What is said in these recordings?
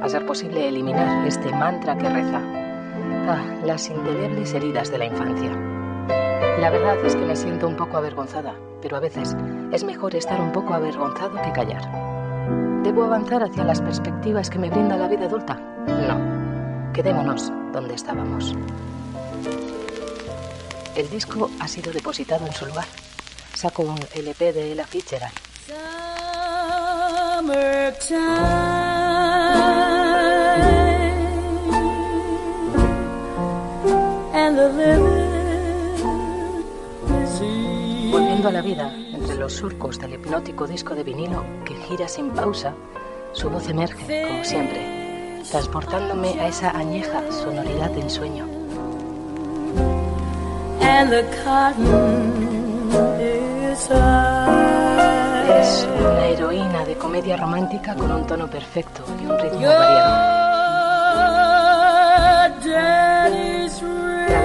a ser posible eliminar este mantra que reza. Ah, las indelebles heridas de la infancia. La verdad es que me siento un poco avergonzada, pero a veces es mejor estar un poco avergonzado que callar. ¿Debo avanzar hacia las perspectivas que me brinda la vida adulta? No. Quedémonos donde estábamos. El disco ha sido depositado en su lugar. Saco un LP de Ella Fitzgerald. Volviendo a la vida, entre los surcos del hipnótico disco de vinilo que gira sin pausa, su voz emerge, como siempre, transportándome a esa añeja sonoridad de ensueño. Es una heroína de comedia romántica con un tono perfecto y un ritmo variado.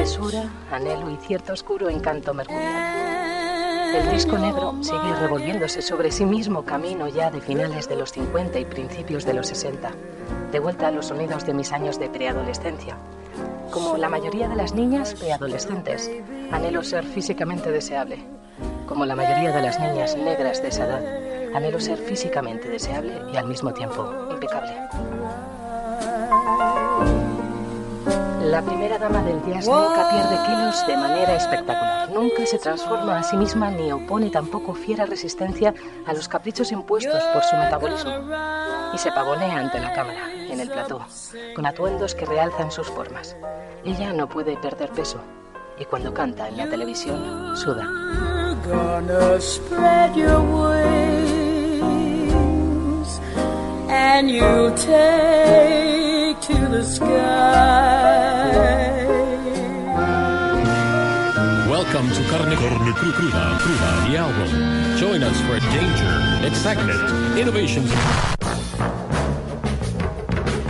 Travesura, anhelo y cierto oscuro encanto mercurial. El disco negro sigue revolviéndose sobre sí mismo camino ya de finales de los 50 y principios de los 60, de vuelta a los sonidos de mis años de preadolescencia. Como la mayoría de las niñas preadolescentes, anhelo ser físicamente deseable. Como la mayoría de las niñas negras de esa edad, anhelo ser físicamente deseable y al mismo tiempo impecable. La primera dama del jazz nunca pierde kilos de manera espectacular. Nunca se transforma a sí misma ni opone tampoco fiera resistencia a los caprichos impuestos por su metabolismo. Y se pavonea ante la cámara, en el plató, con atuendos que realzan sus formas. Ella no puede perder peso. Y cuando canta en la televisión, suda. To the sky. Welcome to Carne, Carne Cru- Cruda, Cruda, the album. Join us for danger, excitement, innovations.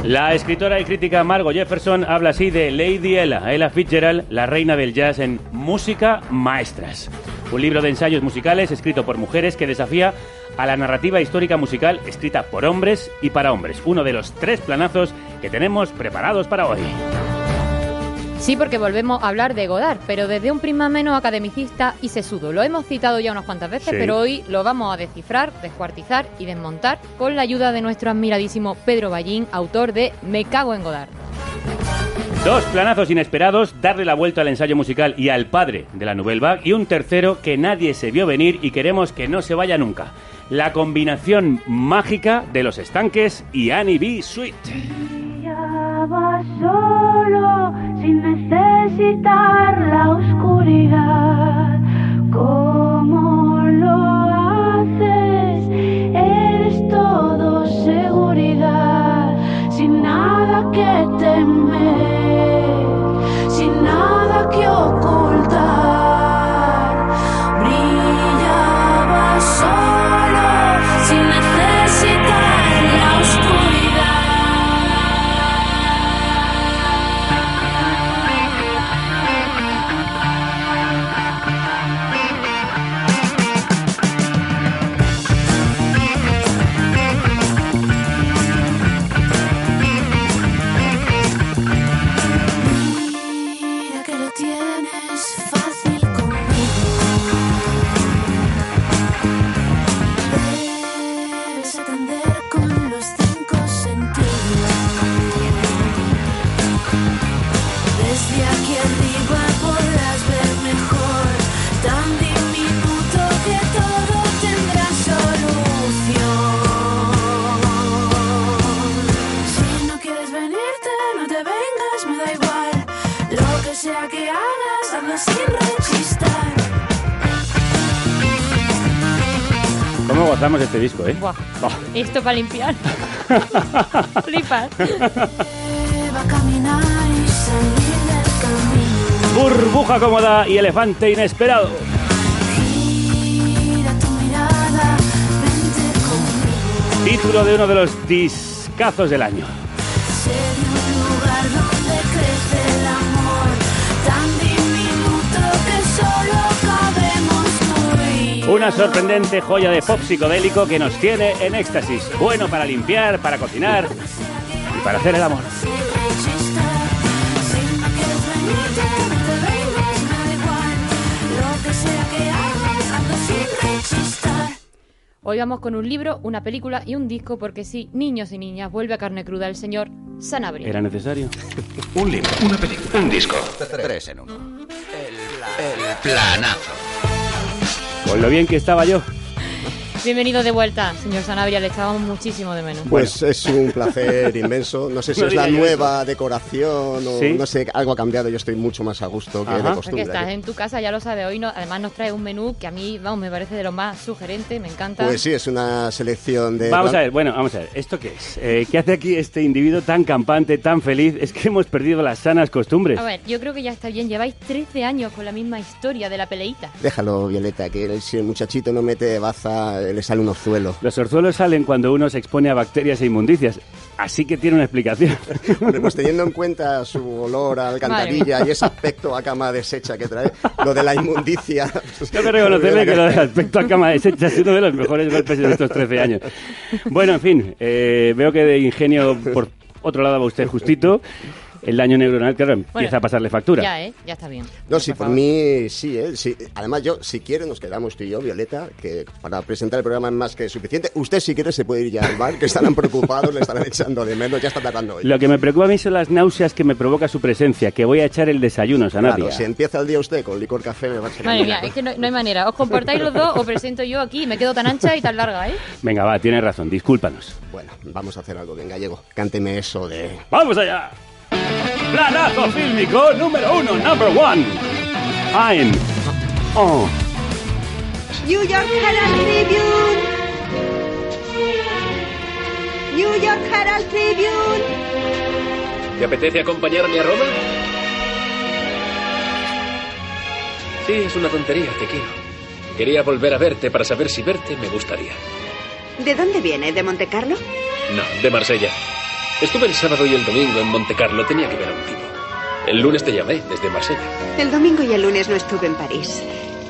La escritora y crítica Margot Jefferson habla así de Lady Ella, Ella Fitzgerald, la reina del jazz en Música Maestras. Un libro de ensayos musicales escrito por mujeres que desafía a la narrativa histórica musical escrita por hombres y para hombres. Uno de los tres planazos que tenemos preparados para hoy. Sí, porque volvemos a hablar de Godard, pero desde un prisma menos academicista y sesudo. Lo hemos citado ya unas cuantas veces, Sí. pero hoy lo vamos a descifrar, descuartizar y desmontar con la ayuda de nuestro admiradísimo Pedro Ballín, autor de Me cago en Godard. Dos planazos inesperados, darle la vuelta al ensayo musical y al padre de la Nouvelle y un tercero que nadie se vio venir y queremos que no se vaya nunca. La combinación mágica de los estanques y Annie B. Sweet. Solo todo seguridad, sin nada que temer, nada Esto para limpiar. Flipas. Va a caminar y salir del camino. Burbuja cómoda y elefante inesperado. Título de uno de los discazos del año. Una sorprendente joya de pop psicodélico que nos tiene en éxtasis. Bueno para limpiar, para cocinar para hacer el amor. Hoy vamos con un libro, una película y un disco porque sí, niños y niñas, vuelve a carne cruda el señor Sanabria. ¿Era necesario? Un libro, una película, un disco. Tres en uno. El planazo. Con lo bien que estaba yo. Bienvenido de vuelta, señor Sanabria, le echábamos muchísimo de menos. Pues es un placer inmenso. No sé si No es la nueva decoración o ¿Sí? no sé, algo ha cambiado. Yo estoy mucho más a gusto que Ajá. de Porque costumbre. estás en tu casa, ya lo sabe, hoy no, además nos trae un menú que a mí, vamos, me parece de lo más sugerente, me encanta. Pues sí, es una selección de. Vamos a ver, bueno, vamos a ver. ¿Esto qué es? Eh, ¿Qué hace aquí este individuo tan campante, tan feliz? Es que hemos perdido las sanas costumbres. A ver, yo creo que ya está bien, lleváis 13 años con la misma historia de la peleita. Déjalo, Violeta, que si el muchachito no mete baza, le sale un orzuelo. Los orzuelos salen cuando uno se expone a bacterias e inmundicias. Así que tiene una explicación. Hombre, pues teniendo en cuenta su olor a alcantarilla y ese aspecto a cama deshecha que trae, lo de la inmundicia. pues, Tengo que reconocerle que lo del aspecto a cama deshecha es uno de los mejores golpes de estos 13 años. Bueno, en fin, eh, veo que de ingenio por otro lado va usted justito. El daño neuronal, claro, empieza Bueno, a pasarle factura. Ya, ¿eh? Ya está bien. No, sí, Por mí sí, ¿eh? Sí. Además, yo, si quiere, nos quedamos tú y yo, Violeta, que para presentar el programa es más que suficiente. Usted, si quiere, se puede ir ya al bar, que estarán preocupados, le estarán echando de menos, ya está tardando hoy. Lo que me preocupa a mí son las náuseas que me provoca su presencia, que voy a echar el desayuno, Sanabria. Claro, si empieza el día usted con licor café, me va a ser Madre mía, es que no, no hay manera. Os comportáis los dos o presento yo aquí y me quedo tan ancha y tan larga, ¿eh? Venga, va, tienes razón, discúlpanos. Bueno, vamos a hacer algo bien gallego. Cánteme eso de... ¡Vamos allá! Planazo fílmico número uno, number one. I'm oh. New York Herald Tribune. New York Herald Tribune. ¿Te apetece acompañarme a Roma? Sí, es una tontería, te quiero. Quería volver a verte para saber si verte me gustaría. ¿De dónde viene? ¿De Monte Carlo? No, de Marsella. Estuve el sábado y el domingo en Monte Carlo, tenía que ver a un tipo. El lunes te llamé desde Marsella. El domingo y el lunes no estuve en París.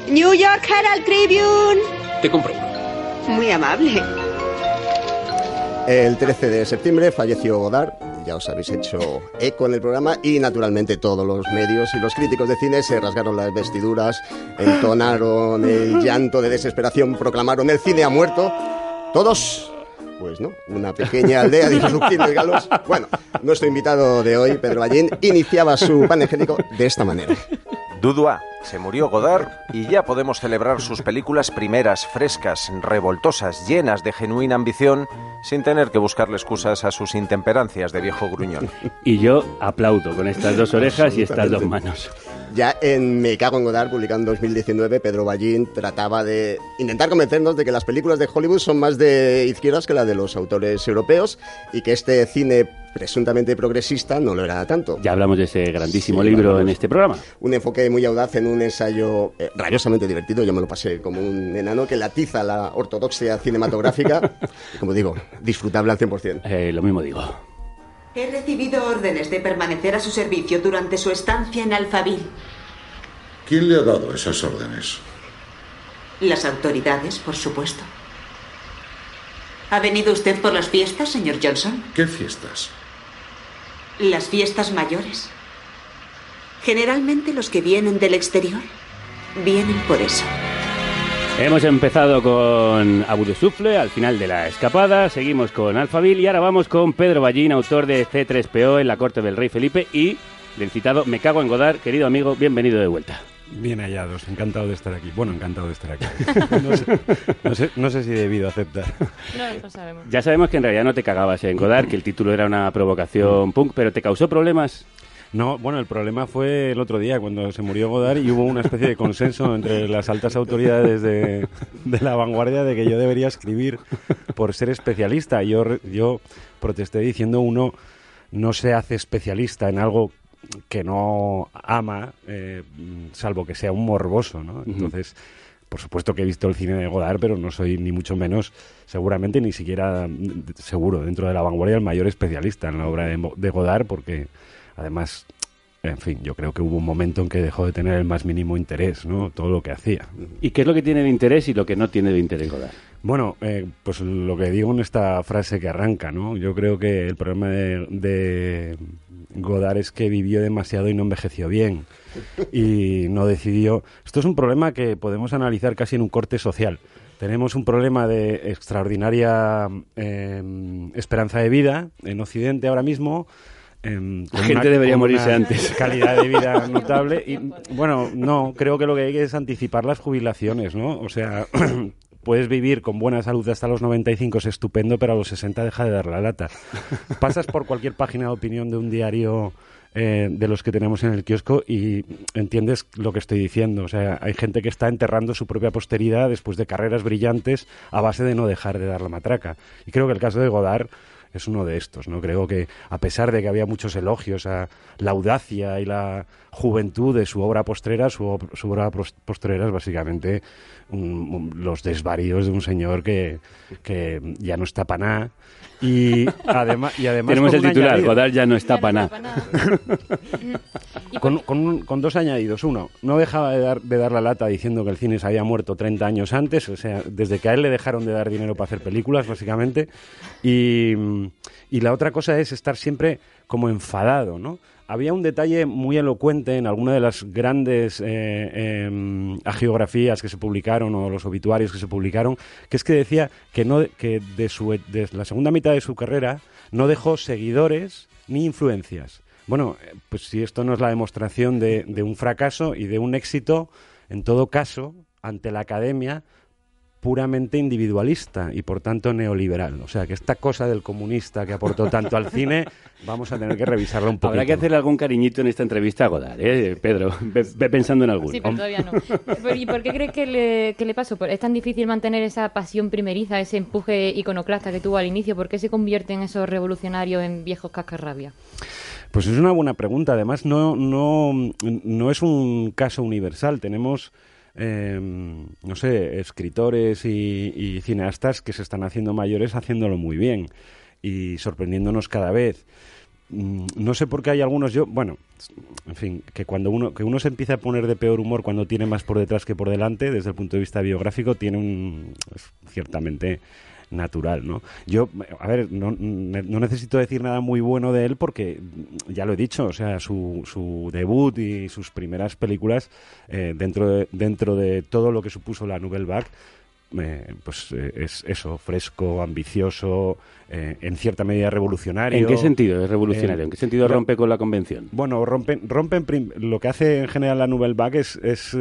New York Herald Tribune. Te compro uno. Muy amable. El 13 de septiembre falleció Godard, ya os habéis hecho eco en el programa y naturalmente todos los medios y los críticos de cine se rasgaron las vestiduras, entonaron el llanto de desesperación, proclamaron el cine ha muerto. Todos, pues no, una pequeña aldea de Isluquín de Galos. Bueno, nuestro invitado de hoy, Pedro Ballín, iniciaba su panegírico de esta manera. Dudua, se murió Godard y ya podemos celebrar sus películas primeras, frescas, revoltosas, llenas de genuina ambición, sin tener que buscarle excusas a sus intemperancias de viejo gruñón. Y yo aplaudo con estas dos orejas y estas dos manos. Ya en Me cago en Godard, publicado en 2019, Pedro Ballín trataba de intentar convencernos de que las películas de Hollywood son más de izquierdas que las de los autores europeos y que este cine presuntamente progresista no lo era tanto. Ya hablamos de ese grandísimo Sí, libro en este programa. Un enfoque muy audaz en un ensayo eh, rabiosamente divertido, yo me lo pasé como un enano que latiza la ortodoxia cinematográfica, como digo, disfrutable al 100%. Eh, lo mismo digo. He recibido órdenes de permanecer a su servicio durante su estancia en Alphaville. ¿Quién le ha dado esas órdenes? Las autoridades, por supuesto. ¿Ha venido usted por las fiestas, señor Johnson? ¿Qué fiestas? Las fiestas mayores. Generalmente los que vienen del exterior vienen por eso. Hemos empezado con Abu de Sufle al final de la escapada, seguimos con Alphaville y ahora vamos con Pedro Ballín, autor de C3PO en la corte del rey Felipe y del citado Me cago en Godard. Querido amigo, bienvenido de vuelta. Bien hallados, encantado de estar aquí. Bueno, encantado de estar aquí. No sé, no sé, no sé si he debido aceptar. No lo sabemos. Ya sabemos que en realidad no te cagabas en Godard, que el título era una provocación punk, pero ¿te causó problemas? No, bueno, el problema fue el otro día cuando se murió Godard y hubo una especie de consenso entre las altas autoridades de, de la vanguardia de que yo debería escribir por ser especialista. Yo, yo protesté diciendo uno no se hace especialista en algo que no ama, eh, salvo que sea un morboso, ¿no? Entonces, por supuesto que he visto el cine de Godard, pero no soy ni mucho menos, seguramente ni siquiera seguro, dentro de la vanguardia, el mayor especialista en la obra de, de Godard, porque además, en fin, yo creo que hubo un momento en que dejó de tener el más mínimo interés, ¿no? Todo lo que hacía. ¿Y qué es lo que tiene de interés y lo que no tiene de interés Godard? Bueno, eh, pues lo que digo en esta frase que arranca, ¿no? Yo creo que el problema de, de Godard es que vivió demasiado y no envejeció bien. Y no decidió. Esto es un problema que podemos analizar casi en un corte social. Tenemos un problema de extraordinaria eh, esperanza de vida en Occidente ahora mismo. em, La gente debería morirse antes. Calidad de vida notable. Y bueno, no, creo que lo que hay que es anticipar las jubilaciones, ¿no? O sea, puedes vivir con buena salud hasta los 95, es estupendo, pero a los 60 deja de dar la lata. Pasas por cualquier página de opinión de un diario eh, de los que tenemos en el kiosco y entiendes lo que estoy diciendo. O sea, hay gente que está enterrando su propia posteridad después de carreras brillantes a base de no dejar de dar la matraca. Y creo que el caso de Godard es uno de estos, ¿no? Creo que a pesar de que había muchos elogios a la audacia y la juventud de su obra postrera, su, su obra postrera es básicamente un- un- los desvaríos de un señor que, que ya no está para nada. Y, además y además Tenemos con el un titular, añadido. Godard ya no está para nada. Con, con un- con dos añadidos. Uno, no dejaba de dar, de dar la lata diciendo que el cine se había muerto 30 años antes, o sea, desde que a él le dejaron de dar dinero para hacer películas, básicamente. Y, y la otra cosa es estar siempre como enfadado, ¿no? Había un detalle muy elocuente en alguna de las grandes eh, em, agiografías que se publicaron o los obituarios que se publicaron, que es que decía que, no, que de, su, de la segunda mitad de su carrera no dejó seguidores ni influencias. Bueno, eh, pues si esto no es la demostración de, de un fracaso y de un éxito, en todo caso, ante la academia, puramente individualista y por tanto neoliberal. O sea que esta cosa del comunista que aportó tanto al cine, vamos a tener que revisarla un poco. Habrá que hacerle algún cariñito en esta entrevista a Godard, ¿eh, Pedro? Ve, ve pensando en alguno. Sí, pero todavía no. ¿Y por qué crees que le, que le pasó? ¿Por- ¿Es tan difícil mantener esa pasión primeriza, ese empuje iconoclasta que tuvo al inicio? ¿Por qué se convierten esos revolucionarios en viejos cascarrabia? Pues es una buena pregunta. Además, no, no, no es un caso universal. Tenemos, eh, no sé, escritores y, cineastas que se están haciendo mayores haciéndolo muy bien y sorprendiéndonos cada vez. Mm, No sé por qué hay algunos yo, bueno, en fin, que cuando uno que uno se empieza a poner de peor humor cuando tiene más por detrás que por delante, desde el punto de vista biográfico, tiene un ciertamente natural, ¿no? Yo, a ver, no, ne- no necesito decir nada muy bueno de él porque ya lo he dicho, o sea, su, su debut y sus primeras películas eh, dentro de, dentro de todo lo que supuso la Nouvelle Vague eh, pues eh, es eso, fresco, ambicioso, eh, en cierta medida revolucionario. ¿En qué sentido es revolucionario? ¿En qué sentido rompe con la convención? Bueno, rompen, rompen lo que hace en general la Nouvelle Vague es, es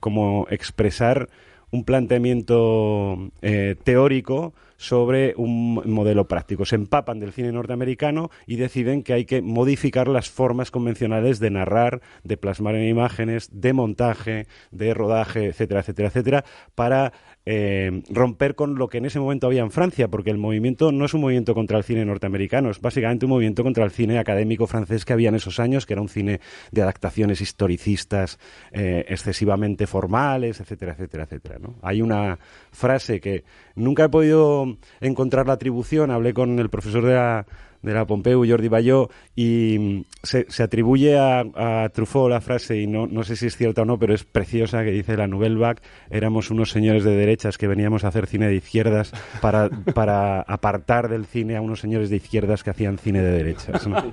como expresar un planteamiento eh, teórico sobre un modelo práctico. Se empapan del cine norteamericano y deciden que hay que modificar las formas convencionales de narrar, de plasmar en imágenes, de montaje, de rodaje, etcétera, etcétera, etcétera, para eh, romper con lo que en ese momento había en Francia, porque el movimiento no es un movimiento contra el cine norteamericano, es básicamente un movimiento contra el cine académico francés que había en esos años, que era un cine de adaptaciones historicistas eh, excesivamente formales, etcétera, etcétera, etcétera. ¿no? Hay una frase que nunca he podido encontrar la atribución, hablé con el profesor de la, de la Pompeu, Jordi Bayó, y mm, se, se atribuye a, a Truffaut la frase, y no, no sé si es cierta o no, pero es preciosa, que dice la Nouvelle Vague, éramos unos señores de derechas que veníamos a hacer cine de izquierdas para, para apartar del cine a unos señores de izquierdas que hacían cine de derechas. ¿no?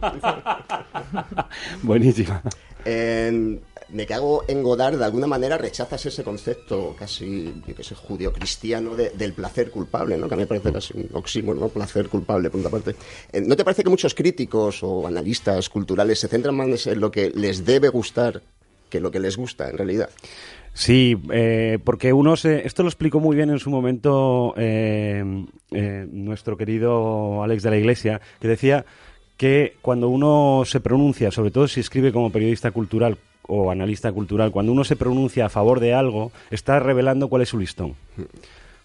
Buenísima. En- me cago en Godard, de alguna manera rechazas ese concepto casi, yo que sé, judío-cristiano de- del placer culpable, ¿no? Que a mí me parece casi un oxímoron, ¿no? Placer culpable, punto aparte. Eh, ¿No te parece que muchos críticos o analistas culturales se centran más en lo que les debe gustar que lo que les gusta, en realidad? Sí, eh, porque uno se... Esto lo explicó muy bien en su momento eh, nuestro querido Alex de la Iglesia, que decía que cuando uno se pronuncia, sobre todo si escribe como periodista cultural o analista cultural, cuando uno se pronuncia a favor de algo, está revelando cuál es su listón.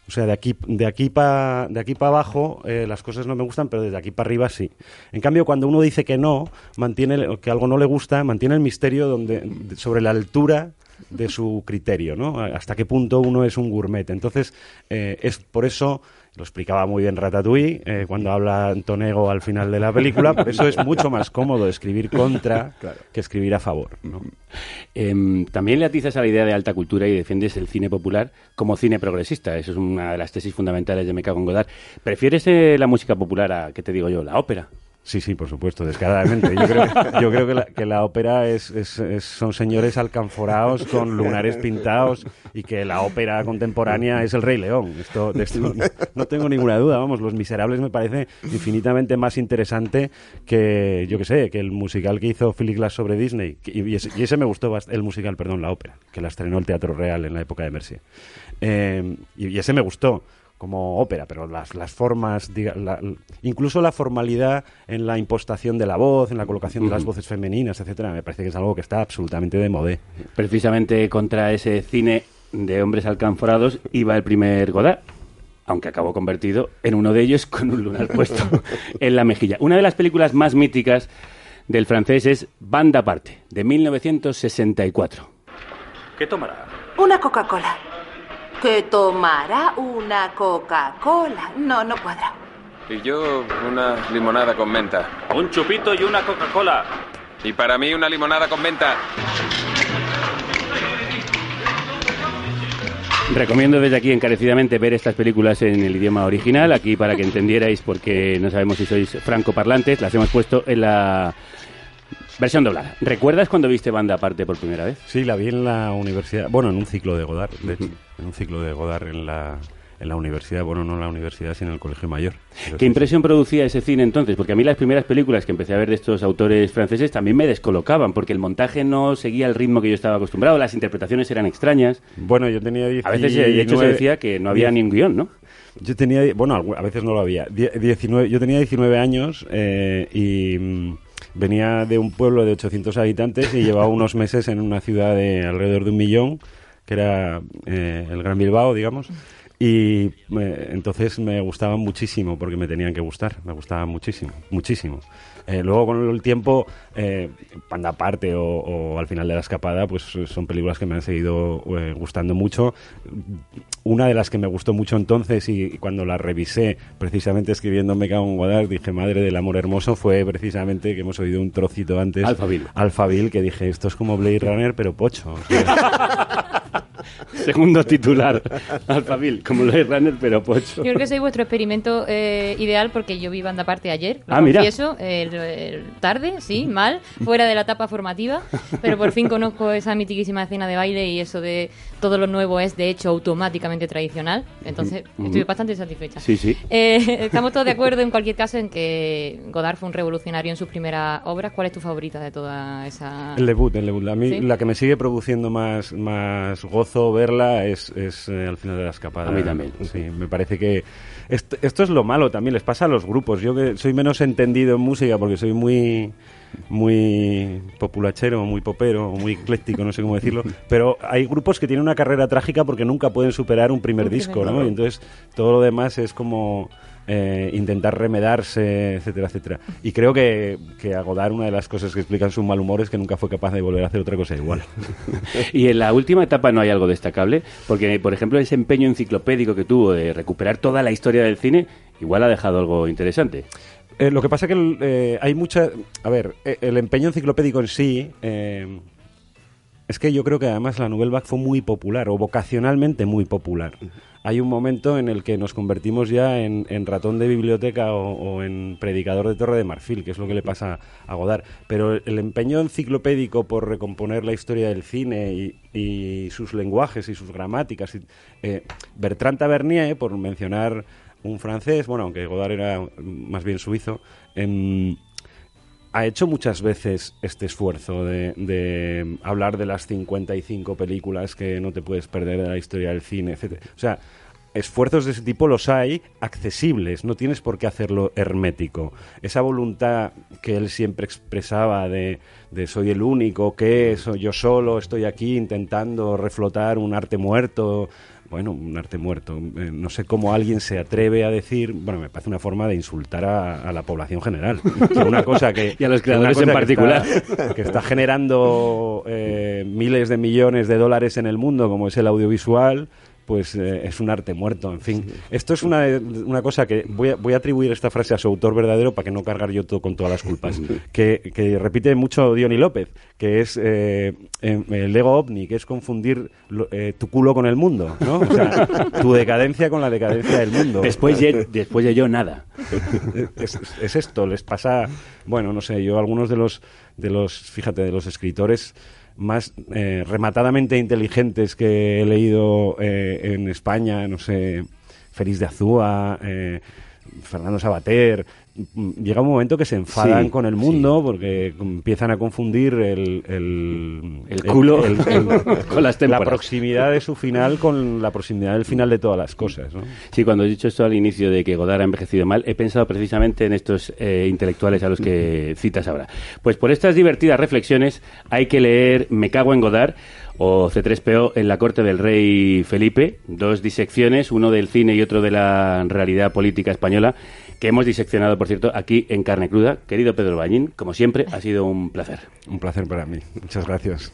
O sea, de aquí, de aquí para de para abajo eh, las cosas no me gustan, pero desde aquí para arriba sí. En cambio, cuando uno dice que no, mantiene que algo no le gusta, mantiene el misterio donde sobre la altura de su criterio, ¿no? Hasta qué punto uno es un gourmet. Entonces, eh, es por eso, lo explicaba muy bien Ratatouille, eh, cuando habla Antonego al final de la película, por eso es mucho más cómodo escribir contra que escribir a favor, ¿no? Em, también le atizas a la idea de alta cultura y defiendes el cine popular como cine progresista. Eso es una de las tesis fundamentales de Me cago en Godard. ¿Prefieres eh, la música popular a, qué te digo yo, la ópera? Sí, sí, por supuesto, descaradamente. Yo creo, yo creo que, la, que la ópera es, es- son señores alcanforados con lunares pintados y que la ópera contemporánea es el Rey León. Esto, no, tengo ninguna duda. Vamos, Los Miserables me parece infinitamente más interesante que, yo que sé, que el musical que hizo Philip Glass sobre Disney. Y, ese, y ese me gustó, bast- el musical, perdón, la ópera, que la estrenó el Teatro Real en la época de Mercier. Eh, y ese me gustó como ópera, pero las, las formas, diga- la- incluso la formalidad en la impostación de la voz, en la colocación de las voces femeninas, etcétera, me parece que es algo que está absolutamente de modé. Precisamente contra ese cine de hombres alcanforados iba el primer Godard, aunque acabó convertido en uno de ellos con un lunar puesto en la mejilla. Una de las películas más míticas del francés es Banda Aparte, de 1964. ¿Qué tomará? Una Coca-Cola. Que tomará una Coca-Cola. No, no cuadra. Y yo una limonada con menta. Un chupito y una Coca-Cola. Y para mí una limonada con menta. Recomiendo desde aquí encarecidamente ver estas películas en el idioma original, aquí para que entendierais, porque no sabemos si sois francoparlantes, las hemos puesto en la versión doblada. ¿Recuerdas cuando viste Banda Aparte por primera vez? Sí, la vi en la universidad, bueno, en un ciclo de Godard, de hecho, en un ciclo de Godard en la, en la universidad, bueno, no en la universidad, sino en el colegio mayor. ¿Qué sí, impresión producía ese cine entonces? Porque a mí las primeras películas que empecé a ver de estos autores franceses también me descolocaban, porque el montaje no seguía el ritmo que yo estaba acostumbrado, las interpretaciones eran extrañas. Bueno, yo tenía A veces, de hecho, se 19 decía que no había ni un guion, ¿no? Yo tenía, bueno, a veces no lo había. Die- 19, yo tenía 19 años eh, y mm, venía de un pueblo de 800 habitantes y llevaba unos meses en una ciudad de alrededor de un millón, que era eh, el Gran Bilbao, digamos. Y eh, entonces me gustaban muchísimo porque me tenían que gustar, me gustaban muchísimo, muchísimo. Eh, luego con el tiempo, eh, Panda Aparte o, o Al final de la escapada, pues son películas que me han seguido eh, gustando mucho. Una de las que me gustó mucho entonces y, y cuando la revisé, precisamente escribiendo Me cago en Godard, dije Madre del amor hermoso, fue precisamente que hemos oído un trocito antes. Alphaville. Alphaville, que dije, esto es como Blade Runner, pero pocho. O sea, Segundo titular, Alphaville, como Blade Runner, pero pocho. Yo creo que soy vuestro experimento eh, ideal porque yo vi banda aparte ayer, lo Ah, mira. confieso, el- el tarde, sí, mal, fuera de la etapa formativa, pero por fin conozco esa mitiquísima escena de baile y eso de todo lo nuevo es de hecho automáticamente tradicional, entonces Ujú. estoy bastante satisfecha. Sí, sí. Eh, estamos todos de acuerdo en cualquier caso en que Godard fue un revolucionario en sus primeras obras. ¿Cuál es tu favorita de toda esa...? El debut, el debut. A mí ¿Sí? la que me sigue produciendo más, más gozo verla es, es eh, al final de la escapada. A mí también. Sí, me parece que esto, esto es lo malo también, les pasa a los grupos. Yo que soy menos entendido en música porque soy muy muy populachero, muy popero, muy ecléctico, no sé cómo decirlo, pero hay grupos que tienen una carrera trágica porque nunca pueden superar un primer Un primer disco, ¿no? disco. Y entonces todo lo demás es como eh, intentar remedarse, etcétera, etcétera. Y creo que, que a Godard una de las cosas que explican su mal humor es que nunca fue capaz de volver a hacer otra cosa igual. Y en la última etapa no hay algo destacable, porque, por ejemplo, ese empeño enciclopédico que tuvo de recuperar toda la historia del cine, igual ha dejado algo interesante. Eh, lo que pasa que eh, hay mucha... A ver, el empeño enciclopédico en sí... es que yo creo que además la Nouvelle Vague fue muy popular, o vocacionalmente muy popular. Hay un momento en el que nos convertimos ya en, ratón de biblioteca o, en predicador de Torre de Marfil, que es lo que le pasa a Godard. Pero el, empeño enciclopédico por recomponer la historia del cine y, sus lenguajes y sus gramáticas... eh, Bertrand Tavernier, por mencionar un francés, bueno, aunque Godard era más bien suizo, em, ha hecho muchas veces este esfuerzo de, de hablar de las 55 películas que no te puedes perder de la historia del cine, etc. O sea, esfuerzos de ese tipo los hay accesibles, no tienes por qué hacerlo hermético. Esa voluntad que él siempre expresaba de, de soy el único, que soy yo solo, estoy aquí intentando reflotar un arte muerto, bueno, un arte muerto. Eh, no sé cómo alguien se atreve a decir, bueno, me parece una forma de insultar a, a la población general. Que una cosa que Y a los que creadores en que particular. está- que está generando eh, miles de millones de dólares en el mundo, como es el audiovisual, pues eh, es un arte muerto, en fin. Esto es una, una cosa que voy a, voy a atribuir esta frase a su autor verdadero para que no cargar yo todo con todas las culpas, que, que repite mucho Diony López, que es eh, eh, el ego ovni, que es confundir lo- eh, tu culo con el mundo, ¿no? O sea, tu decadencia con la decadencia del mundo. Después de, después de yo, nada. es, es esto, les pasa, bueno, no sé, yo algunos de los, de los, fíjate, de los escritores más eh, rematadamente inteligentes que he leído eh, en España, no sé, Félix de Azúa, eh, Fernando Sabater, llega un momento que se enfadan Sí, con el mundo porque empiezan a confundir el, el, El culo el- con las la proximidad de su final con la proximidad del final de todas las cosas. ¿no? Sí, cuando he dicho esto al inicio de que Godard ha envejecido mal, he pensado precisamente en estos eh, intelectuales a los que citas ahora. Pues por estas divertidas reflexiones hay que leer Me cago en Godard o C3PO en la corte del rey Felipe, dos disecciones, uno del cine y otro de la realidad política española, que hemos diseccionado, por cierto, aquí en Carne Cruda. Querido Pedro Bañín, como siempre, ha sido un placer. Un placer para mí. Muchas gracias.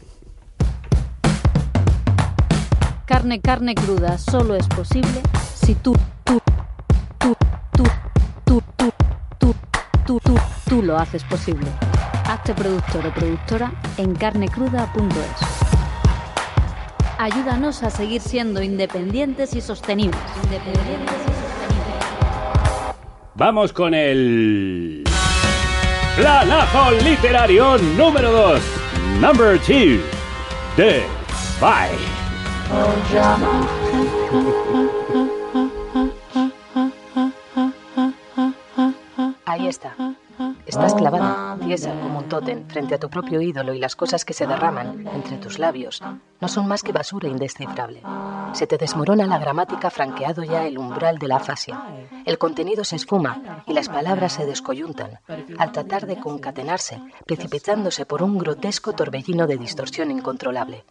Carne, carne cruda solo es posible si tú, tú, tú, tú, tú, tú, tú, tú, tú, tú lo haces posible. Hazte productor o productora en carnecruda.es. Ayúdanos a seguir siendo independientes y sostenibles. Independientes y sostenibles. Vamos con el planazo literario número 2, number 2, de Bye. Ahí está. Estás clavada, tiesa como un tótem, frente a tu propio ídolo y las cosas que se derraman entre tus labios no son más que basura indescifrable. Se te desmorona la gramática franqueado ya el umbral de la afasia. El contenido se esfuma y las palabras se descoyuntan al tratar de concatenarse, precipitándose por un grotesco torbellino de distorsión incontrolable.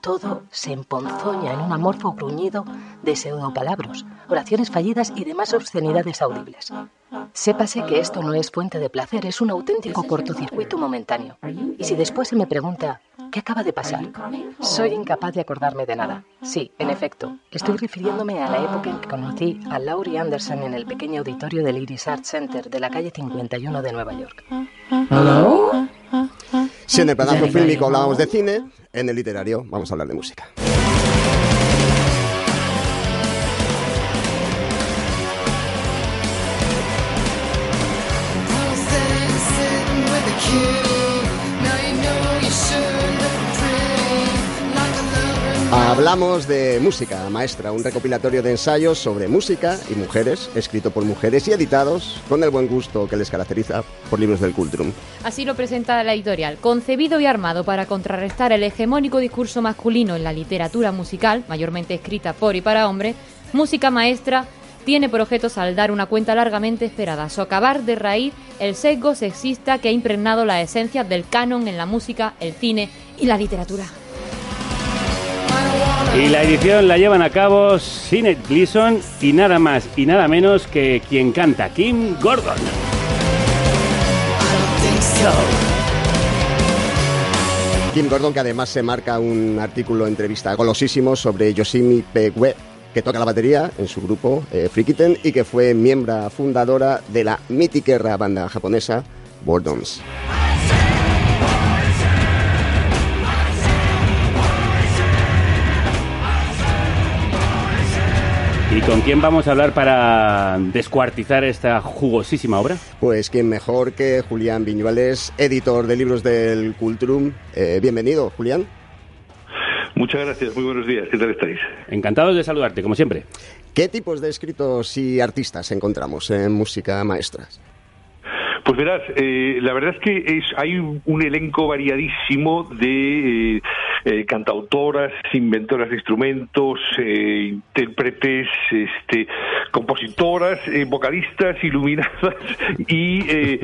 Todo se emponzoña en un amorfo gruñido de pseudopalabras, oraciones fallidas y demás obscenidades audibles. Sépase que esto no es fuente de placer, es un auténtico cortocircuito momentáneo. Y si después se me pregunta, ¿qué acaba de pasar? Soy incapaz de acordarme de nada. Sí, en efecto, estoy refiriéndome a la época en que conocí a Laurie Anderson en el pequeño auditorio del Iris Art Center de la calle 51 de Nueva York. Si en el planazo fílmico hablábamos de cine, en el literario vamos a hablar de música. Hablamos de Música Maestra, un recopilatorio de ensayos sobre música y mujeres, escrito por mujeres y editados con el buen gusto que les caracteriza por libros del Cultrum. Así lo presenta la editorial. Concebido y armado para contrarrestar el hegemónico discurso masculino en la literatura musical, mayormente escrita por y para hombres, Música Maestra tiene por objeto saldar una cuenta largamente esperada, socavar de raíz el sesgo sexista que ha impregnado las esencias del canon en la música, el cine y la literatura. Y la edición la llevan a cabo Sinead Gleason y nada más y nada menos que quien canta, Kim Gordon. Kim Gordon, que además se marca un artículo entrevista golosísimo sobre Yoshimi Pegwe, que toca la batería en su grupo eh, Frikiten y que fue miembro fundadora de la mítica banda japonesa Boredoms. Con quién vamos a hablar para descuartizar esta jugosísima obra? Pues quién mejor que Julián Viñuales, editor de libros del Cultrum. Eh, bienvenido, Julián. Muchas gracias, muy buenos días. ¿Qué tal estáis? Encantados de saludarte, como siempre. ¿Qué tipos de escritos y artistas encontramos en música maestras? Pues verás, eh, la verdad es que es, hay un, un elenco variadísimo de eh, eh, cantautoras, inventoras de instrumentos, eh, intérpretes, este, compositoras, eh, vocalistas, iluminadas y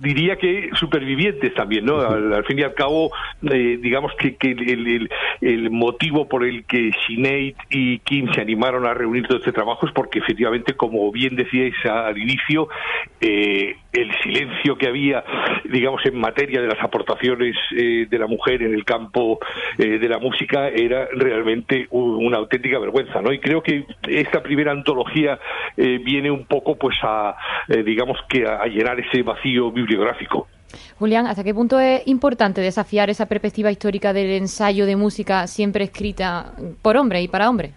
diría que supervivientes también, ¿no? Al, fin y al cabo, digamos que, que el, motivo por el que Sinead y Kim se animaron a reunir todo este trabajo es porque efectivamente, como bien decíais al inicio, eh, el silencio que había, digamos, en materia de las aportaciones eh, de la mujer en el campo eh, de la música era realmente u- una auténtica vergüenza, ¿no? Y creo que esta primera antología eh, viene un poco, pues, a, eh, digamos que a, a llenar ese vacío bibliográfico. Julián, ¿hasta qué punto es importante desafiar esa perspectiva histórica del ensayo de música siempre escrita por hombre y para hombre?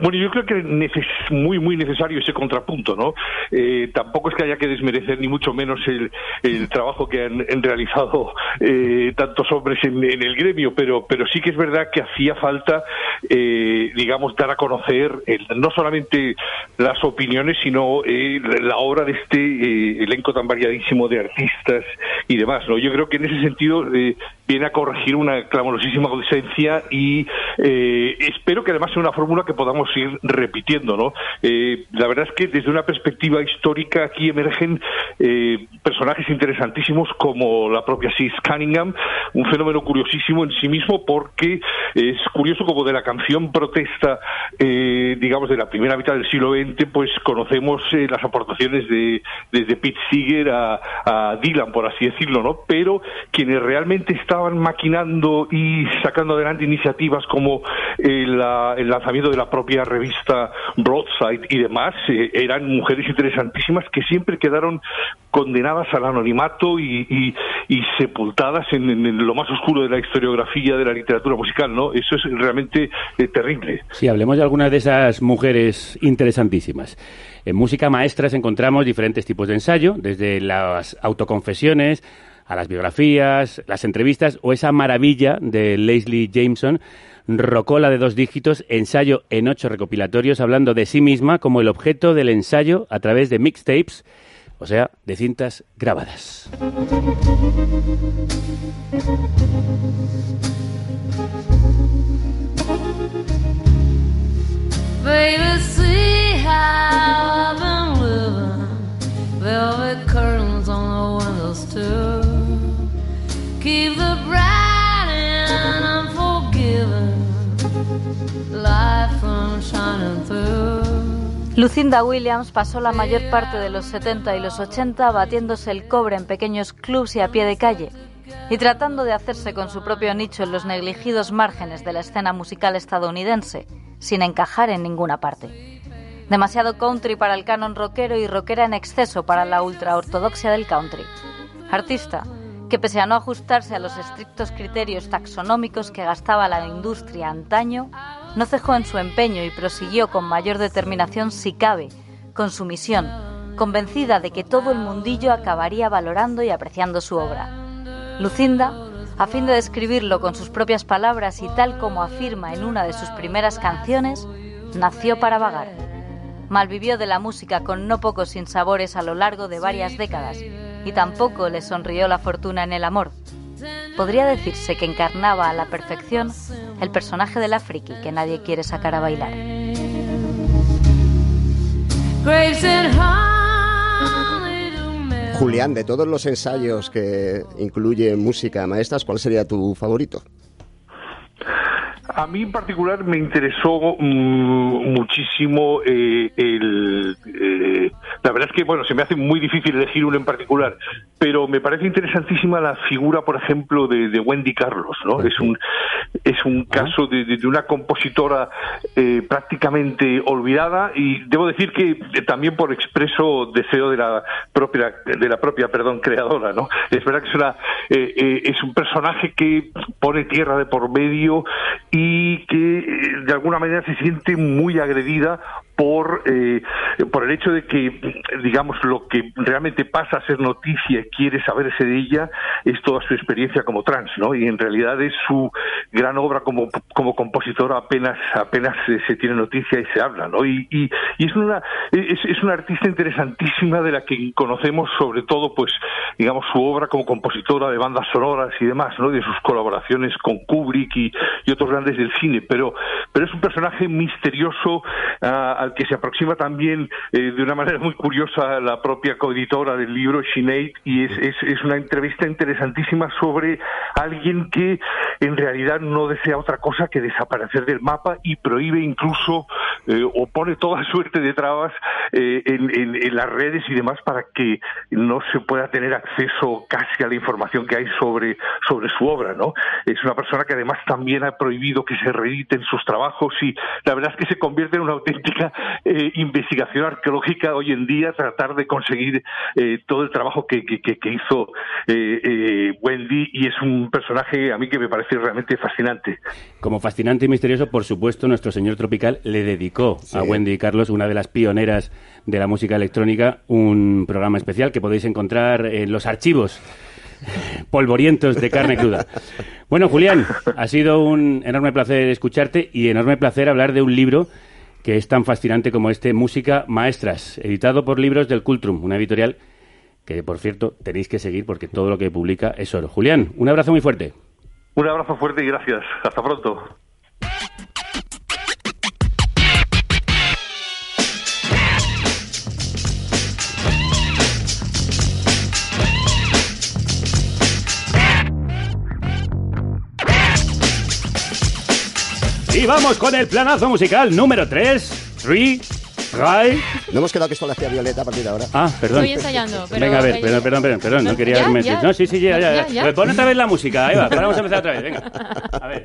Bueno, yo creo que es muy, muy necesario ese contrapunto, ¿no? Eh, tampoco es que haya que desmerecer ni mucho menos el, el trabajo que han, realizado eh, tantos hombres en, el gremio, pero, pero sí que es verdad que hacía falta, eh, digamos, dar a conocer el- no solamente las opiniones, sino eh, la obra de este eh, elenco tan variadísimo de artistas y demás, ¿no? Yo creo que en ese sentido eh, viene a corregir una clamorosísima ausencia y espero que además sea una fórmula que podamos ir repitiendo, ¿no? Eh, la verdad es que desde una perspectiva histórica aquí emergen eh, personajes interesantísimos como la propia Sis Cunningham, un fenómeno curiosísimo en sí mismo porque es curioso como de la canción protesta, eh, digamos, de la primera mitad del siglo XX, pues conocemos eh, las aportaciones de desde Pete Seeger a, a Dylan, por así decirlo, ¿no? Pero quienes realmente estaban maquinando y sacando adelante iniciativas como eh, el lanzamiento de la propia revista Broadside y demás, eh, eran mujeres interesantísimas que siempre quedaron condenadas al anonimato y, y- sepultadas en, en lo más oscuro de la historiografía de la literatura musical, ¿no? Eso es realmente eh, terrible. Sí, hablemos de algunas de esas mujeres interesantísimas. En música maestras encontramos diferentes tipos de ensayo, desde las autoconfesiones a las biografías, las entrevistas o esa maravilla de Leslie Jameson, Rocola de dos dígitos, ensayo en ocho recopilatorios, hablando de sí misma como el objeto del ensayo a través de mixtapes, o sea, de cintas grabadas. Keep the bright and unforgiving light from shining through. Lucinda Williams pasó la mayor parte de los 70 y los 80 batiéndose el cobre en pequeños clubs y a pie de calle, y tratando de hacerse con su propio nicho en los negligidos márgenes de la escena musical estadounidense, sin encajar en ninguna parte. Demasiado country para el canon rockero y rockera en exceso para la ultraortodoxia del country. Artista que pese a no ajustarse a los estrictos criterios taxonómicos que gastaba la industria antaño, no cejó en su empeño y prosiguió con mayor determinación si cabe, con su misión, convencida de que todo el mundillo acabaría valorando y apreciando su obra. Lucinda, a fin de describirlo con sus propias palabras y tal como afirma en una de sus primeras canciones, nació para vagar. Malvivió de la música con no pocos sinsabores a lo largo de varias décadas y tampoco le sonrió la fortuna en el amor. Podría decirse que encarnaba a la perfección el personaje de la friki que nadie quiere sacar a bailar. Julián, de todos los ensayos que incluye música maestras, ¿cuál sería tu favorito? A mí en particular me interesó mm, muchísimo eh, el... eh, la verdad es que, bueno, se me hace muy difícil elegir uno en particular, pero me parece interesantísima la figura, por ejemplo, de, de Wendy Carlos, ¿no? Es un, es un caso de, de- de una compositora eh, prácticamente olvidada y debo decir que eh, también por expreso deseo de la propia, de la propia, perdón, creadora, ¿no? Es verdad que es una, eh, eh, es un personaje que pone tierra de por medio y que eh, de alguna manera se siente muy agredida por eh, por el hecho de que digamos lo que realmente pasa a ser noticia y quiere saberse de ella es toda su experiencia como trans no y en realidad es su gran obra como como compositora apenas apenas se, se tiene noticia y se habla no y, y, y es una es, es una artista interesantísima de la que conocemos sobre todo pues digamos su obra como compositora de bandas sonoras y demás no de sus colaboraciones con Kubrick y, y otros grandes del cine pero pero es un personaje misterioso ah, que se aproxima también eh, de una manera muy curiosa la propia coeditora del libro, Sinead, y es, es, es una entrevista interesantísima sobre alguien que en realidad no desea otra cosa que desaparecer del mapa y prohíbe incluso eh, o pone toda suerte de trabas eh, en, en- en las redes y demás para que no se pueda tener acceso casi a la información que hay sobre, sobre su obra, ¿no? Es una persona que además también ha prohibido que se reediten sus trabajos y la verdad es que se convierte en una auténtica eh, investigación arqueológica hoy en día tratar de conseguir eh, todo el trabajo que, que, que- que hizo eh, Wendy y es un personaje a mí que me parece realmente fascinante. Como fascinante y misterioso, por supuesto, nuestro señor tropical le dedicó a Wendy Carlos, una de las pioneras de la música electrónica, un programa especial que podéis encontrar en los archivos polvorientos de carne cruda. Bueno, Julián, ha sido un enorme placer escucharte y enorme placer hablar de un libro que es tan fascinante como este, Música Maestras, editado por Libros del Cultrum, una editorial que, por cierto, tenéis que seguir porque todo lo que publica es oro. Julián, un abrazo muy fuerte. Un abrazo fuerte y gracias. Hasta pronto. Y vamos con el planazo musical número 3, 3, Right. No hemos quedado que esto lo hacía Violeta a partir de ahora. Ah, perdón. Estoy ensayando, pero- Venga, a ver, perdón, perdón, perdón, perdón, no quería ¿Ya? haberme... ¿Ya? No, sí, sí, ya, ya. ¿Ya? ya. ¿Ya? Pon otra vez la música, Eva, ahora vamos a empezar otra vez, venga. A ver.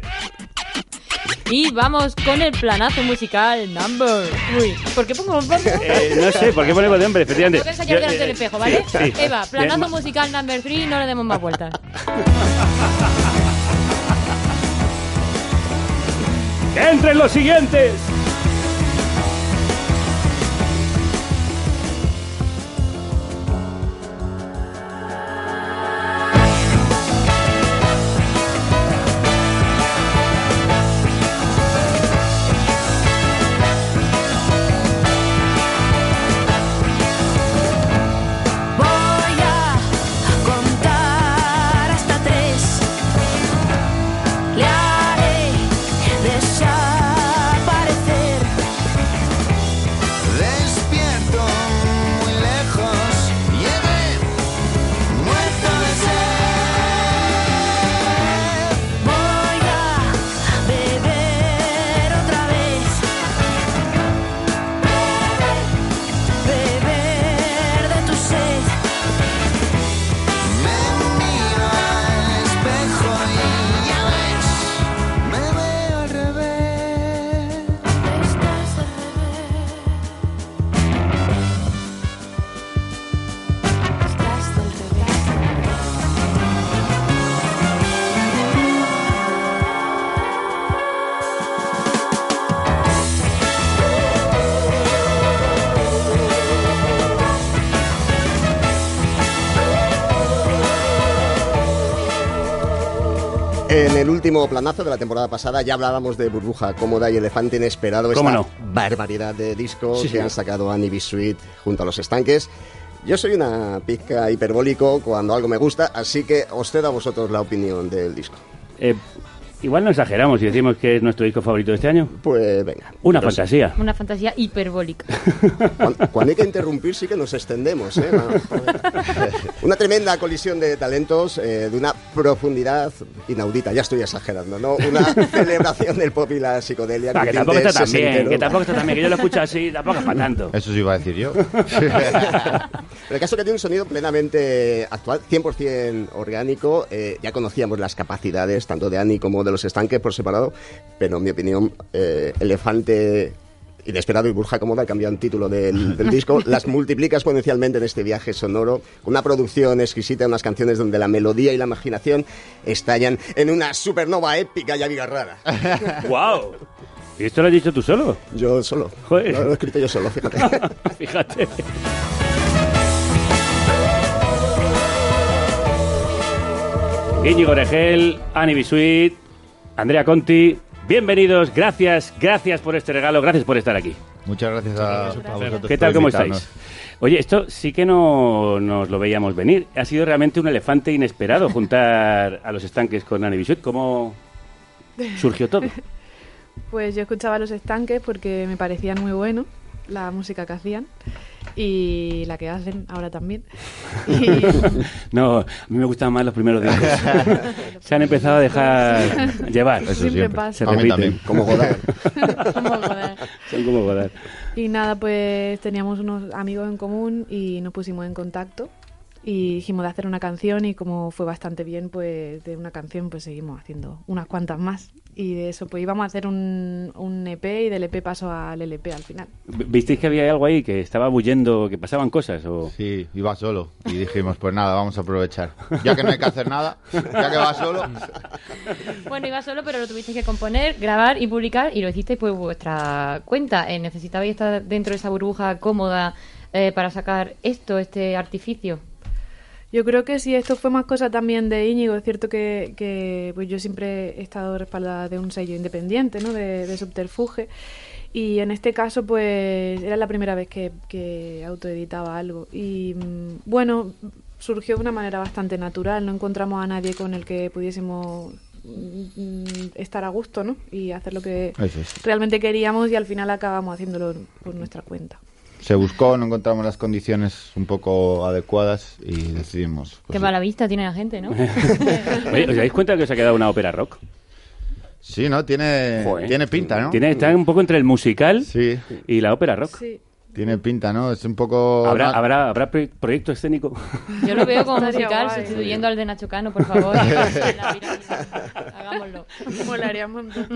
Y vamos con el planazo musical number three. ¿Por qué pongo pongo- Eh, no sé, ¿por qué ponemos de hombre? Efectivamente. Tengo que ensayar delante del eh, espejo, ¿vale? sí. Eva, planazo Bien, musical number three, no le demos más vueltas. ¡Que entren los siguientes! En el último planazo de la temporada pasada ya hablábamos de Burbuja Cómoda y Elefante Inesperado, ¿Cómo esta no? barbaridad de disco Sí, que sí. han sacado Annie B. Sweet junto a los estanques. Yo soy una pizca hiperbólico cuando algo me gusta, así que os cedo a vosotros la opinión del disco. Eh, igual no exageramos y decimos que es nuestro disco favorito de este año. Pues venga. Una fantasía. Una fantasía hiperbólica. Cuando, cuando hay que interrumpir sí que nos extendemos. ¿eh? Una tremenda colisión de talentos eh, de una profundidad inaudita. Ya estoy exagerando, ¿no? Una celebración del pop y la psicodelia. Ah, que tampoco está tan bien, que tampoco está tan bien, que yo lo escucho así, tampoco es para tanto. Eso sí iba a decir yo. Pero el caso que tiene un sonido plenamente actual, 100% orgánico. eh, ya conocíamos las capacidades tanto de Annie como de los estanques por separado, pero en mi opinión, eh, Elefante Inesperado y Burja Cómoda, cambian título del, del disco, las multiplica exponencialmente en este viaje sonoro, una producción exquisita, unas canciones donde la melodía y la imaginación estallan en una supernova épica y abigarrada. ¡Wow! ¿Y esto lo has dicho tú solo? Yo solo. Joder. Lo he escrito yo solo, fíjate. Fíjate. Íñigo Regel, Ani Bisuit, Andrea Conti, bienvenidos, gracias, gracias por este regalo, gracias por estar aquí. Muchas gracias a, a vosotros ¿Qué tal, cómo estáis? Oye, esto sí que no nos lo veíamos venir. Ha sido realmente un elefante inesperado juntar a los estanques con Bisuit. ¿Cómo surgió todo? Pues yo escuchaba los estanques porque me parecían muy buenos la música que hacían y la que hacen ahora también. No, a mí me gustan más los primeros discos. Se han empezado a dejar llevar. Eso Siempre siempre. pasa. Se A mí repiten. también, como Godard. Como Godard. Son como Godard. Y nada, pues teníamos unos amigos en común y nos pusimos en contacto y dijimos de hacer una canción y como fue bastante bien, pues de una canción pues seguimos haciendo unas cuantas más. Y de eso pues íbamos a hacer un, un EP y del EP pasó al LP al final. ¿Visteis que había algo ahí que estaba bullendo, que pasaban cosas? O... Sí, iba solo. Y dijimos, pues nada, vamos a aprovechar. Ya que no hay que hacer nada, ya que va solo. Bueno, iba solo, pero lo tuvisteis que componer, grabar y publicar y lo hicisteis por vuestra cuenta. Eh, ¿Necesitabais estar dentro de esa burbuja cómoda eh, para sacar esto, este artificio? Yo creo que sí, esto fue más cosa también de Íñigo. Es cierto que, que, pues yo siempre he estado respaldada de un sello independiente, ¿no? De, de subterfuge. Y en este caso, pues era la primera vez que, que autoeditaba algo. Y mm, bueno, surgió de una manera bastante natural. No encontramos a nadie con el que pudiésemos mm, estar a gusto, ¿no? Y hacer lo que es. realmente queríamos y al final acabamos haciéndolo por nuestra cuenta. Se buscó, no encontramos las condiciones un poco adecuadas y decidimos. Qué mala vista tiene la gente, ¿no? Oye, ¿Os dais cuenta que os ha quedado una ópera rock? Sí, ¿no? Tiene, Joder. tiene pinta, ¿no? Tiene, está un poco entre el musical y la ópera rock. Tiene pinta, ¿no? Es un poco... ¿Habrá, habrá, ¿Habrá pro- proyecto escénico? Yo lo veo como musical, sustituyendo al de Nacho Cano, por favor. Hagámoslo. Molaría un montón.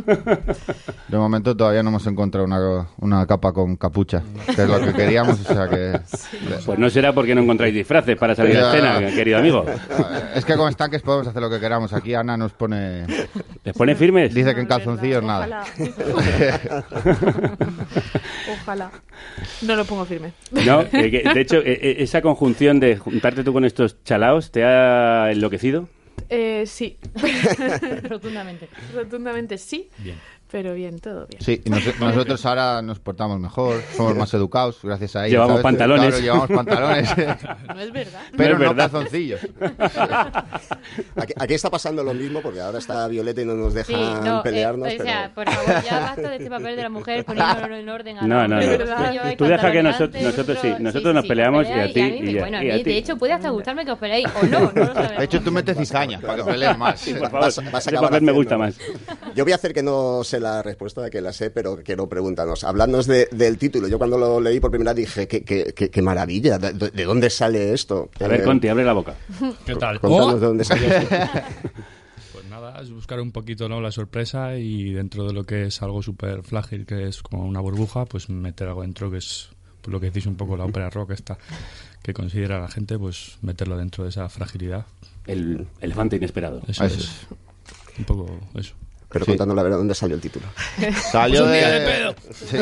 De momento todavía no hemos encontrado una, una capa con capucha, que es lo que queríamos, o sea que... Pues no será porque no encontráis disfraces para salir a escena, querido amigo. Es que con estanques podemos hacer lo que queramos. Aquí Ana nos pone... ¿Les pone firmes? Dice que en calzoncillos nada. Ojalá. No lo pongo firme. No, eh, que, de hecho, eh, eh, esa conjunción de juntarte tú con estos chalaos te ha enloquecido. Eh, sí. Rotundamente. Rotundamente sí. Bien. Pero bien, todo bien. Sí, y nos- nosotros ahora nos portamos mejor, somos más educados, gracias a ellos. Llevamos ¿sabes? pantalones. Claro, llevamos pantalones. No es verdad. Pero No no, es verdad. calzoncillos. Aquí, aquí está pasando lo mismo porque ahora está Violeta y no nos dejan Sí, no, pelearnos. eh, o sea, por favor, ya basta de este papel de la mujer poniéndolo en orden. a No, no, no. Lleváis Tú deja que nosotros, nosotros sí, nosotros sí, nos sí, peleamos y a ti. a mí me- y a- bueno, a y a mí, de hecho, puede hasta gustarme que os peleéis o no, no lo sabemos. De hecho, tú metes cizaña para que peleen más. Sí, por favor. Vas, vas a Ese acabar papel me gusta más. Yo voy a hacer que no sé la respuesta, que la sé, pero quiero preguntarnos. De- del título. Yo cuando lo leí por primera vez dije, qué, qué- qué- qué maravilla, ¿de, de dónde sale esto? A ver, Eh, Conti, abre la boca. ¿Qué tal? Contanos de dónde salió esto. Pues nada, es buscar un poquito ¿no? la sorpresa y dentro de lo que es algo súper frágil, que es como una burbuja, pues meter algo dentro que es pues, lo que decís un poco la ópera rock esta, que considera la gente, pues meterlo dentro de esa fragilidad. El elefante inesperado. Eso, Eso es. Un poco eso. Pero Sí. contándonos la verdad, ¿dónde salió el título? Salió Pues un de... día de pedo. Sí.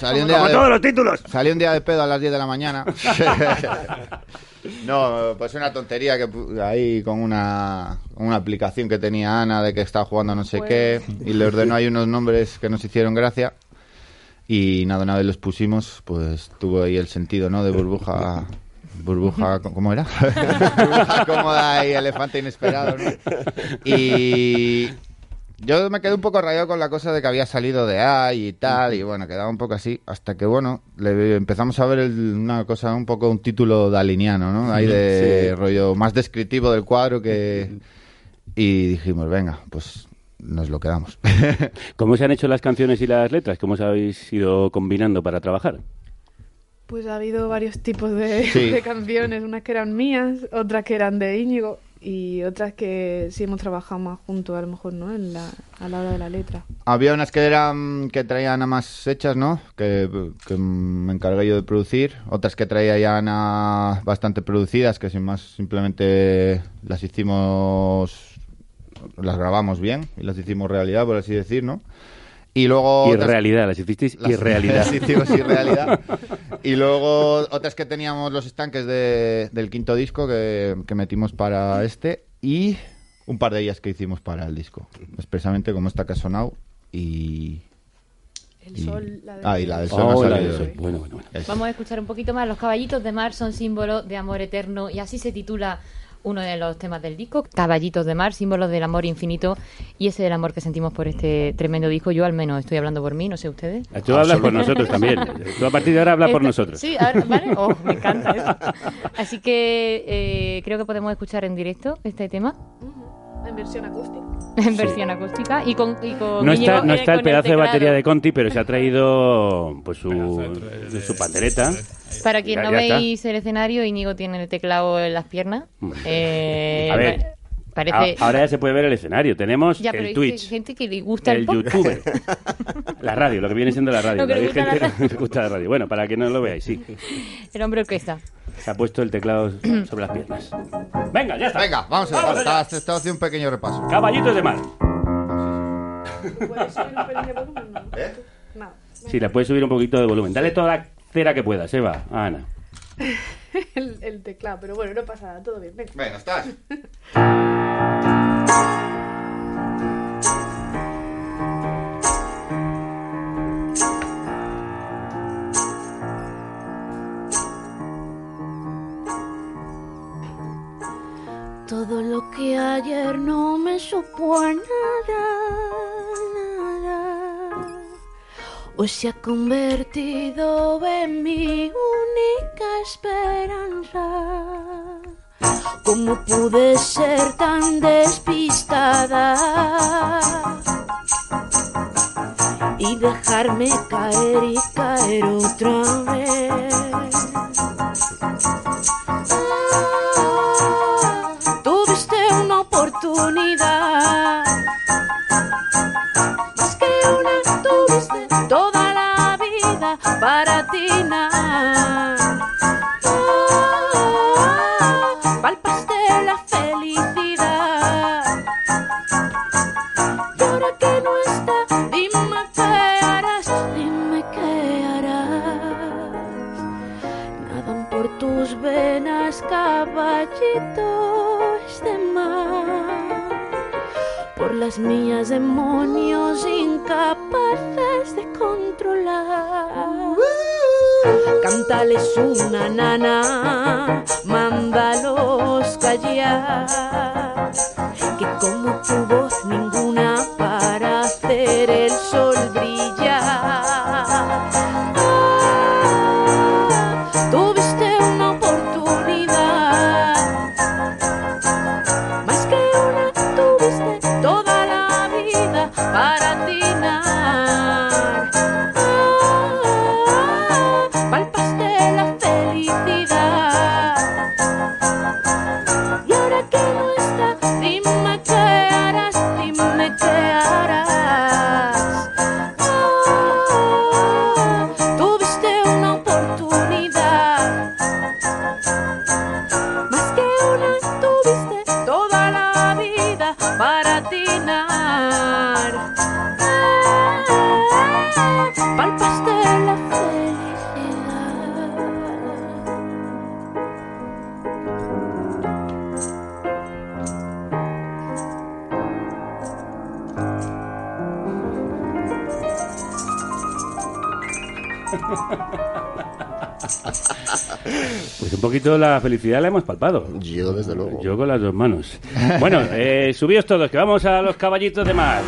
Salió un día Como de... todos los títulos. Salió un día de pedo a las 10 de la mañana. no, pues una tontería que ahí con una, una aplicación que tenía Ana de que estaba jugando no sé qué y le ordenó ahí unos nombres que nos hicieron gracia y nada, una vez los pusimos, pues tuvo ahí el sentido, ¿no? De burbuja... Burbuja, ¿cómo era? burbuja cómoda y elefante inesperado, ¿no? Y yo me quedé un poco rayado con la cosa de que había salido de A y tal, y bueno, quedaba un poco así, hasta que bueno, le empezamos a ver el- una cosa, un poco un título daliniano, ¿no? Ahí de Sí. rollo más descriptivo del cuadro que... Y dijimos, venga, pues nos lo quedamos. ¿Cómo se han hecho las canciones y las letras? ¿Cómo os habéis ido combinando para trabajar? Pues ha habido varios tipos de, Sí. de canciones, unas que eran mías, otras que eran de Íñigo y otras que sí hemos trabajado más juntos, a lo mejor, ¿no? En la, a la hora de la letra. Había unas que eran que traía Ana más hechas, ¿no? Que, me encargué yo de producir. Otras que traía ya Ana bastante producidas, que sin más simplemente las hicimos, las grabamos bien y las hicimos realidad, por así decir, ¿no? Y luego... Irrealidad, las hicisteis irrealidad. las hicimos irrealidad. Y luego otras que teníamos los estanques de- del quinto disco que, que metimos para este y un par de ellas que hicimos para el disco. Expresamente como esta que ha sonado y... El y- sol, la de- Ah, y la del sol Oh, la del sol. Bueno, bueno, bueno. Vamos a escuchar un poquito más. Los caballitos de mar son símbolo de amor eterno y así se titula uno de los temas del disco, Caballitos de Mar, símbolos del amor infinito y ese del amor que sentimos por este tremendo disco. Yo al menos estoy hablando por mí, no sé ustedes. Tú hablas por nosotros también. Tú a partir de ahora hablas por Esta- nosotros. Sí, ahora, ¿vale? Oh, me encanta eso. Así que eh, creo que podemos escuchar en directo este tema En versión acústica. en versión acústica y con, y con No Íñigo, está, no eh, está el pedazo de teclado. batería de Conti, pero se ha traído pues su, su pandereta. Para quien Ya- no ya está. veis el escenario, Íñigo tiene el teclado en las piernas. Eh, A ver, parece... a- ahora ya se puede ver el escenario. Tenemos Ya, el hay Twitch, gente que le gusta el, el. YouTube, la radio, lo que viene siendo la radio. Lo que la gente que le gusta la radio. Bueno, para que no lo veáis, sí. El hombre orquesta. Se ha puesto el teclado sobre las piernas. Venga, ya está. Venga, vamos a ver. Estaba haciendo un pequeño repaso. Caballitos de mar. ¿Puedes subir un pelín de volumen? No. ¿Eh? No. Sí, la puedes subir un poquito de volumen. Dale toda la cera que puedas, Eva, a Ana. el, el teclado, pero bueno, no pasa nada, todo bien. Venga. Venga, estás. Todo lo que ayer no me supo a nada, nada. Hoy se ha convertido en mi única esperanza. ¿Cómo pude ser tan despistada? Y dejarme caer y caer poquito la felicidad la hemos palpado. Yo, desde luego. Yo con las dos manos. Bueno, eh, subíos todos, que vamos a los caballitos de mar.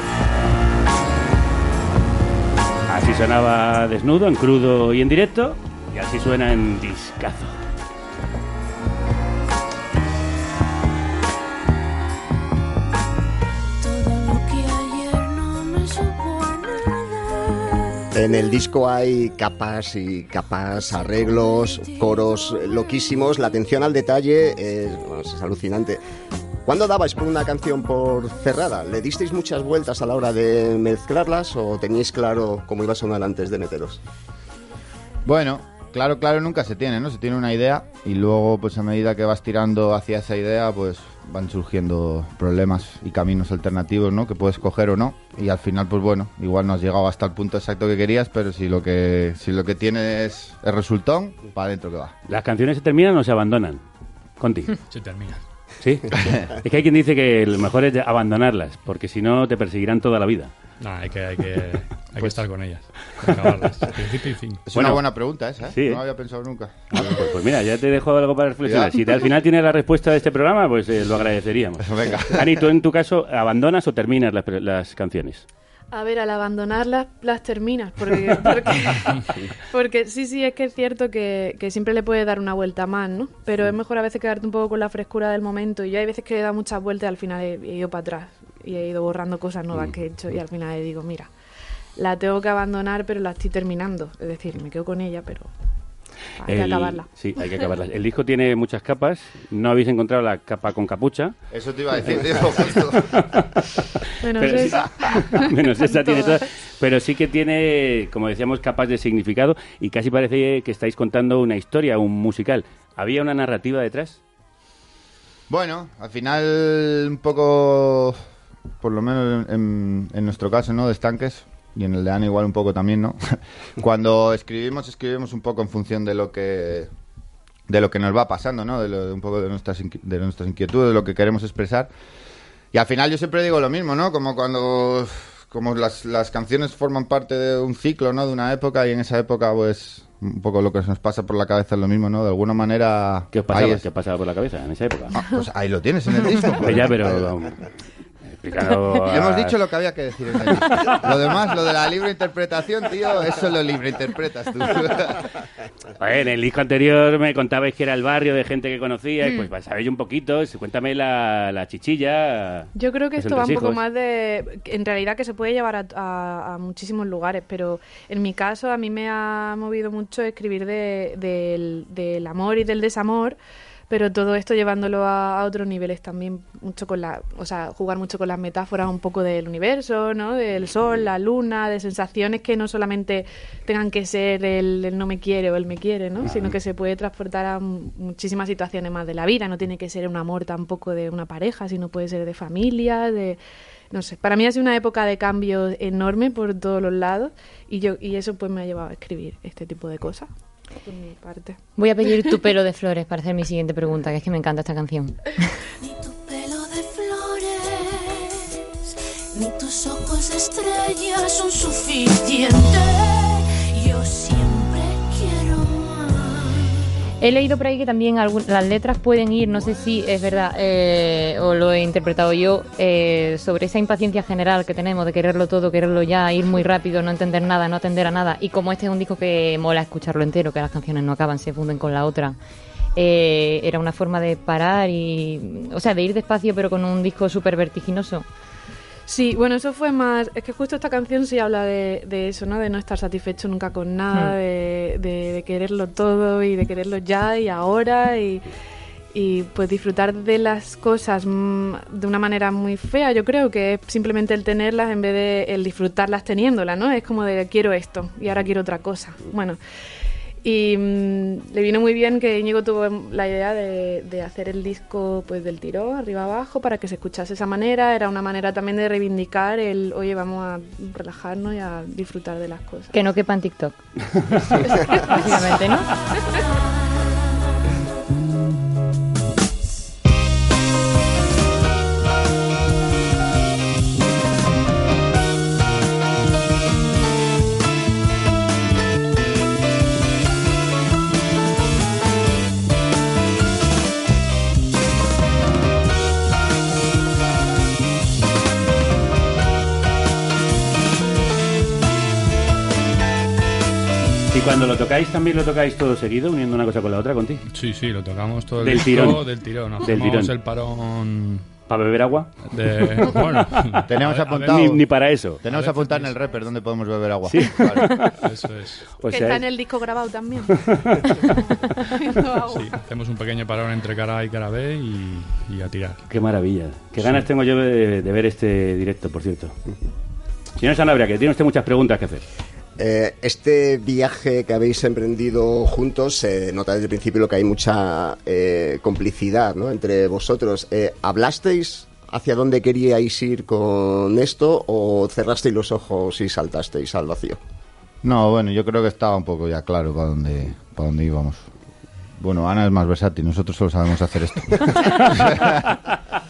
Así sonaba desnudo, en crudo y en directo, y así suena en discazo. En el disco hay capas y capas, arreglos, coros loquísimos. La atención al detalle es, alucinante. ¿Cuándo dabais por una canción por cerrada? ¿Le disteis muchas vueltas a la hora de mezclarlas o teníais claro cómo iba a sonar antes de meteros? Bueno, claro, claro, nunca se tiene, ¿no? Se tiene una idea y luego, pues a medida que vas tirando hacia esa idea, pues van surgiendo problemas y caminos alternativos, ¿no? Que puedes coger o no. Y al final, pues bueno, igual no has llegado hasta el punto exacto que querías, pero si lo que, si lo que tienes es resultón, para adentro que va. ¿Las canciones se terminan o se abandonan? Conti. Se termina. ¿Sí? es que hay quien dice que lo mejor es abandonarlas, porque si no te perseguirán toda la vida. No, hay que, hay que, hay que Pues- estar con ellas. Acabarlas. Principio y fin. Es Bueno. una buena pregunta esa, ¿eh? Sí, no ¿eh? había pensado nunca. Pues, pues mira, ya te dejo algo para reflexionar. Ya. Si te- al final tienes la respuesta de este programa, pues eh, lo agradeceríamos. Venga. Ani, tú en tu caso, ¿abandonas o terminas las, pre- las canciones? A ver, al abandonarlas las terminas, porque, porque, porque sí, sí, es que es cierto que, que siempre le puedes dar una vuelta más, ¿no? Pero es mejor a veces quedarte un poco con la frescura del momento y yo hay veces que he dado muchas vueltas y al final he, he ido para atrás y he ido borrando cosas nuevas que he hecho y al final le digo, mira, la tengo que abandonar pero la estoy terminando, es decir, me quedo con ella, pero hay que acabarla. Sí, hay que acabarla. El disco tiene muchas capas. No habéis encontrado la capa con capucha. Eso te iba a decir. Menos Pero sí- esa. menos esa tiene Todas. todas. Pero sí que tiene, como decíamos, capas de significado y casi parece que estáis contando una historia, un musical. ¿Había una narrativa detrás? Bueno, al final un poco, por lo menos en, en nuestro caso, ¿no? De estanques, y en el de Ana igual un poco también, ¿no? Cuando escribimos, escribimos un poco en función de lo que de lo que nos va pasando, ¿no? De, lo- de un poco de nuestras, de nuestras inquietudes, de lo que queremos expresar. Y al final yo siempre digo lo mismo, ¿no? Como cuando como las, las canciones forman parte de un ciclo, ¿no? De una época y en esa época, pues, un poco lo que nos pasa por la cabeza es lo mismo, ¿no? De alguna manera... ¿Qué os pasaba, ¿Qué os pasaba por la cabeza en esa época? Pues ahí lo tienes en el disco. Pues ya, pero... a- Le hemos dicho lo que había que decir en el disco. Lo demás, lo de la libre interpretación, tío, eso lo libre interpretas tú. En el disco anterior me contabais que era el barrio de gente que conocíais, Mm. pues pues, sabéis un poquito, cuéntame la, la chichilla. Yo creo que esto va un poco más de... En realidad que se puede llevar a, a- a muchísimos lugares, pero en mi caso a mí me ha movido mucho escribir de- del, del amor y del desamor, pero todo esto llevándolo a, a otros niveles también, mucho con la... O sea, jugar mucho con las metáforas un poco del universo, ¿no? Del sol, la luna, de sensaciones que no solamente tengan que ser el, el no me quiere o el me quiere, ¿no? Sino que se puede transportar a mu- muchísimas situaciones más de la vida. No tiene que ser un amor tampoco de una pareja, sino puede ser de familia, de... No sé, para mí ha sido una época de cambio enorme por todos los lados y yo y eso pues me ha llevado a escribir este tipo de cosas por mi parte. Voy a pedir tu pelo de flores para hacer mi siguiente pregunta, que es que me encanta esta canción. pelo de flores, ni tus ojos estrellas son suficientes. He leído por ahí que también algún- las letras pueden ir, no sé si es verdad eh, o lo he interpretado yo, eh, sobre esa impaciencia general que tenemos de quererlo todo, quererlo ya, ir muy rápido, no entender nada, no atender a nada. Y como este es un disco que mola escucharlo entero, que las canciones no acaban, se funden con la otra. eh, era una forma de parar y, o sea, de ir despacio pero con un disco súper vertiginoso. Sí, bueno, eso fue más. Es que justo esta canción sí habla de, de eso, ¿no? De no estar satisfecho nunca con nada, Hmm. de, de- de quererlo todo y de quererlo ya y ahora y, y pues disfrutar de las cosas mm, de una manera muy fea, yo creo que es simplemente el tenerlas en vez de el disfrutarlas teniéndolas, ¿no? Es como de quiero esto y ahora quiero otra cosa. Bueno. Y mm, le vino muy bien que Íñigo tuvo la idea de, de hacer el disco pues del tirón, arriba abajo, para que se escuchase esa manera. Era una manera también de reivindicar el, oye, vamos a relajarnos y a disfrutar de las cosas. Que no quepa en TikTok. Básicamente, ¿no? cuando lo tocáis, también lo tocáis todo seguido, uniendo una cosa con la otra, contigo. Sí, sí, lo tocamos todo el Del disco tirón. del tirón. Del tirón. el parón... ¿Para beber agua? De, bueno, Tenemos a ver, apuntado. Ni, ni para eso. Tenemos apuntado en el rapper donde podemos beber agua. Sí. Eso es. O que sea, está en el disco grabado también. Sí, hacemos un pequeño parón entre cara A y cara B y, y a tirar. Qué maravilla. Qué ganas tengo yo de, de ver este directo, por cierto. Señor Sanabria, que tiene usted muchas preguntas que hacer. Eh, este viaje que habéis emprendido juntos, se nota desde el principio que hay mucha eh, complicidad ¿no? entre vosotros. Eh, ¿Hablasteis hacia dónde queríais ir con esto o cerrasteis los ojos y saltasteis al vacío? No, bueno, yo creo que estaba un poco ya claro para dónde, para dónde íbamos. Bueno, Ana es más versátil, nosotros solo sabemos hacer esto.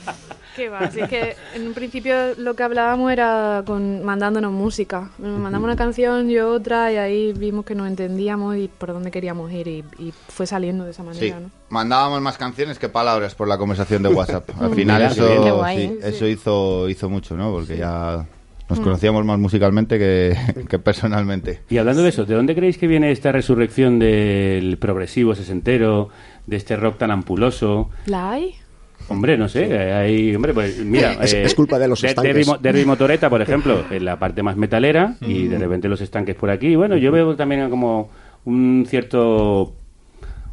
que va, así que en un principio lo que hablábamos era con mandándonos música. Nos mandamos una canción y otra y ahí vimos que nos entendíamos y por dónde queríamos ir y, y fue saliendo de esa Sí, manera, ¿no? mandábamos más canciones que palabras por la conversación de WhatsApp. Al final eso, guay, sí, ¿eh? eso hizo, hizo mucho, ¿no? Porque ya nos Mm. conocíamos más musicalmente que, que personalmente. Y hablando de eso, ¿de dónde creéis que viene esta resurrección del progresivo sesentero, de este rock tan ampuloso? ¿La hay? Hombre, no sé, eh, hay, hombre, pues mira, Es- es culpa de los de- estanques. Derby Motoreta, por ejemplo, en la parte más metalera y de repente los estanques por aquí. Bueno, yo veo también como un cierto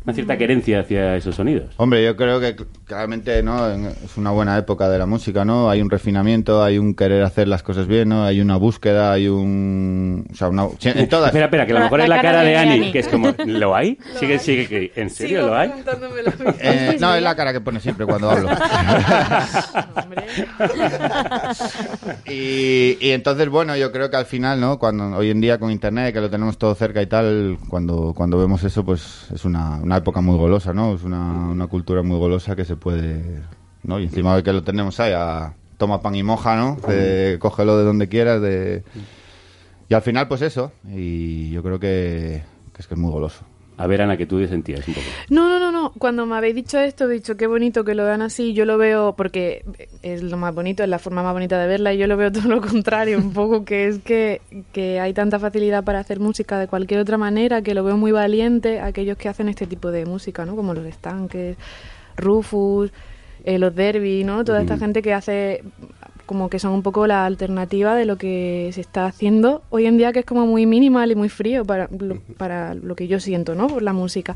una cierta querencia hacia esos sonidos. Hombre, yo creo que cl- claramente no En- es una buena época de la música, ¿no? Hay un refinamiento, hay un querer hacer las cosas bien, ¿no? Hay una búsqueda, hay un... O sea, una... sí, En todas. Espera, espera, que a lo mejor es la cara de Ani, que es como, ¿lo hay? Sigue, sigue, que- ¿en serio lo hay? Eh, no, es la cara que pone siempre cuando hablo. y, y entonces, bueno, yo creo que al final, ¿no? Cuando hoy en día con internet, que lo tenemos todo cerca y tal, cuando, cuando vemos eso, pues es una, una época muy golosa, ¿no? Es una, una cultura muy golosa que se puede, ¿no? Y encima de que lo tenemos ahí, a toma pan y moja, ¿no? De- cógelo de donde quieras, de... Y al final, pues eso. Y yo creo que, que es que es muy goloso. A ver, Ana, que tú sentías un poco. No, no, no, no. Cuando me habéis dicho esto, he dicho qué bonito que lo vean así. Yo lo veo porque es lo más bonito, es la forma más bonita de verla. Y yo lo veo todo lo contrario, un poco, que es que, que hay tanta facilidad para hacer música de cualquier otra manera que lo veo muy valiente aquellos que hacen este tipo de música, ¿no? Como los estanques, Rufus, eh, los Derby, ¿no? Toda esta gente que hace como que son un poco la alternativa de lo que se está haciendo hoy en día, que es como muy minimal y muy frío para lo, para lo que yo siento, ¿no? Por la música.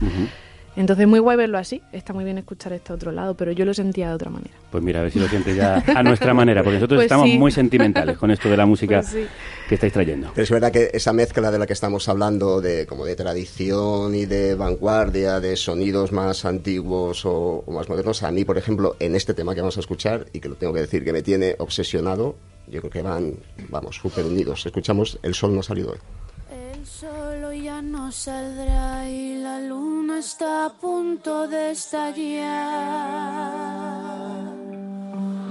Entonces, muy guay verlo así. Está muy bien escuchar este otro lado, pero yo lo sentía de otra manera. Pues mira, a ver si lo sientes ya a nuestra manera, porque nosotros Pues estamos sí. muy sentimentales con esto de la música Pues sí. que estáis trayendo. Pero es verdad que esa mezcla de la que estamos hablando, de como de tradición y de vanguardia, de sonidos más antiguos o, o más modernos, a mí, por ejemplo, en este tema que vamos a escuchar, y que lo tengo que decir que me tiene obsesionado, yo creo que van, vamos, súper unidos. Escuchamos El Sol no ha salido hoy. El sol hoy ya no saldrá y la luna está a punto de estallar.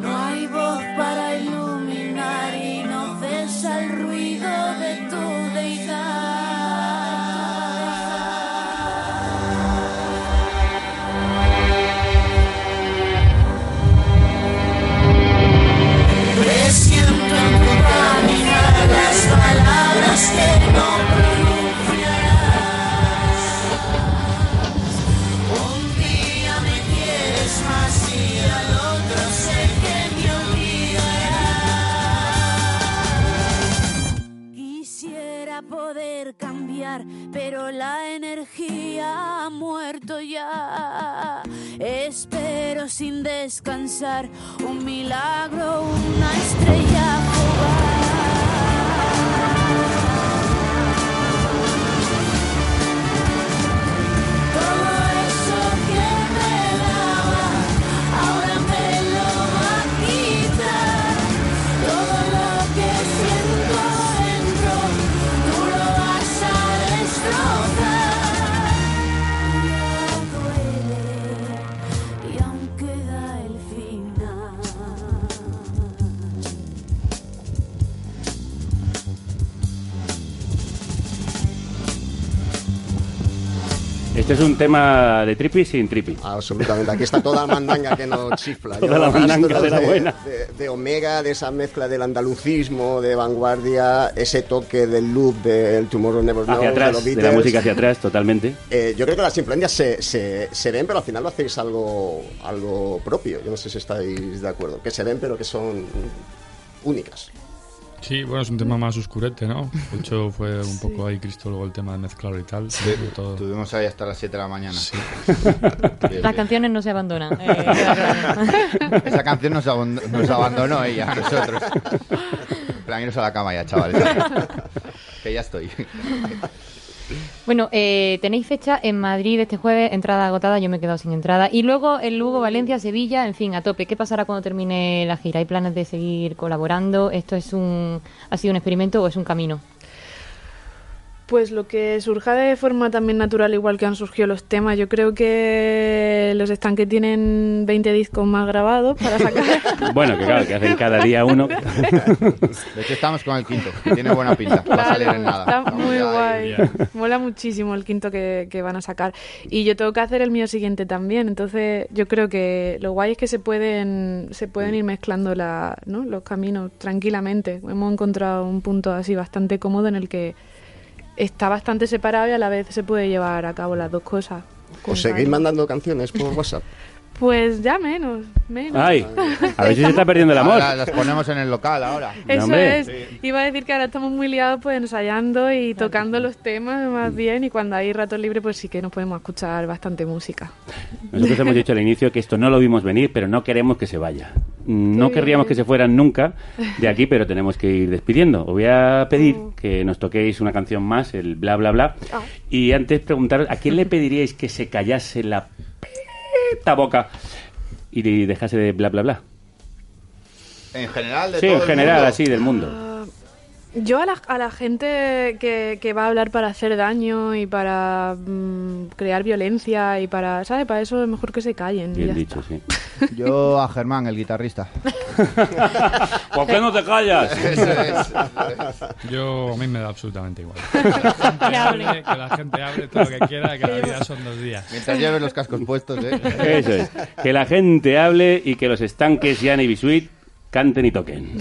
No hay voz para iluminar y no cesa el ruido de tu deidad. Las palabras que sin descansar. Un milagro, una estrella Todo Este es un tema de trippy sin trippy. Absolutamente, aquí está toda la mandanga que nos chifla. Toda Yo la mandanga de la buena. De, de Omega, de esa mezcla del andalucismo, de vanguardia, ese toque del loop del Tomorrow Never Knows, Hacia de atrás, los de la música hacia atrás, totalmente. Eh, yo creo que las influencias se, se, se ven, pero al final lo hacéis algo, algo propio. Yo no sé si estáis de acuerdo. Que se ven, pero que son únicas. Sí, bueno, es un tema más oscurete, ¿no? De hecho, fue un poco ahí Cristo luego el tema de mezclar y tal. sobre todo. Estuvimos ahí hasta las 7 de la mañana. Las canciones no se abandonan. eh, claro. Esa canción nos, abandonó, nos abandonó ella a nosotros. En plan, iros a la cama ya, chavales. que ya estoy. Bueno, eh, tenéis fecha en Madrid este jueves, entrada agotada, yo me he quedado sin entrada. Y luego en Lugo, Valencia, Sevilla, en fin, a tope. ¿Qué pasará cuando termine la gira? ¿Hay planes de seguir colaborando? ¿Esto es un, ha sido un experimento o es un camino? Pues lo que surja de forma también natural, igual que han surgido los temas. Yo creo que los estanques tienen 20 discos más grabados para sacar. Bueno, que claro, que hacen cada día uno. De hecho, estamos con el quinto, que tiene buena pinta. Va a salir en nada. Está Vamos muy ya guay. ahí. Mola muchísimo el quinto que, que van a sacar. Y yo tengo que hacer el mío siguiente también. Entonces, yo creo que lo guay es que se pueden, se pueden ir mezclando la, ¿no? los caminos tranquilamente. Hemos encontrado un punto así bastante cómodo en el que está bastante separado y a la vez se puede llevar a cabo las dos cosas. ¿Os seguís mandando canciones por WhatsApp? Pues ya menos, menos. Ay, a ver si se está perdiendo el amor. Ahora las ponemos en el local ahora. Eso hombre. es. Iba a decir que ahora estamos muy liados pues ensayando y tocando los temas más bien y cuando hay ratos libres pues sí que nos podemos escuchar bastante música. Nosotros hemos dicho al inicio que esto no lo vimos venir, pero no queremos que se vaya. No Qué querríamos bien. que se fueran nunca de aquí, pero tenemos que ir despidiendo. Os voy a pedir Oh. que nos toquéis una canción más, el bla bla bla. Ah. Y antes preguntaros, ¿a quién le pediríais que se callase la puta boca y dejase de bla bla bla? En general, de Sí, todo en el general, mundo. así del mundo. Yo a la, a la gente que, que va a hablar para hacer daño y para mm, crear violencia y para, ¿sabes? Para eso es mejor que se callen. y Bien ya dicho, sí. Yo a Germán, el guitarrista. ¿Por qué no te callas? Eso es. Yo, a mí me da absolutamente igual. Que la gente hable, que la gente hable todo lo que quiera, que la vida son dos días. Mientras lleves los cascos puestos, ¿eh? Eso es. Que la gente hable y que los estanques Jan y Bisuit canten y toquen.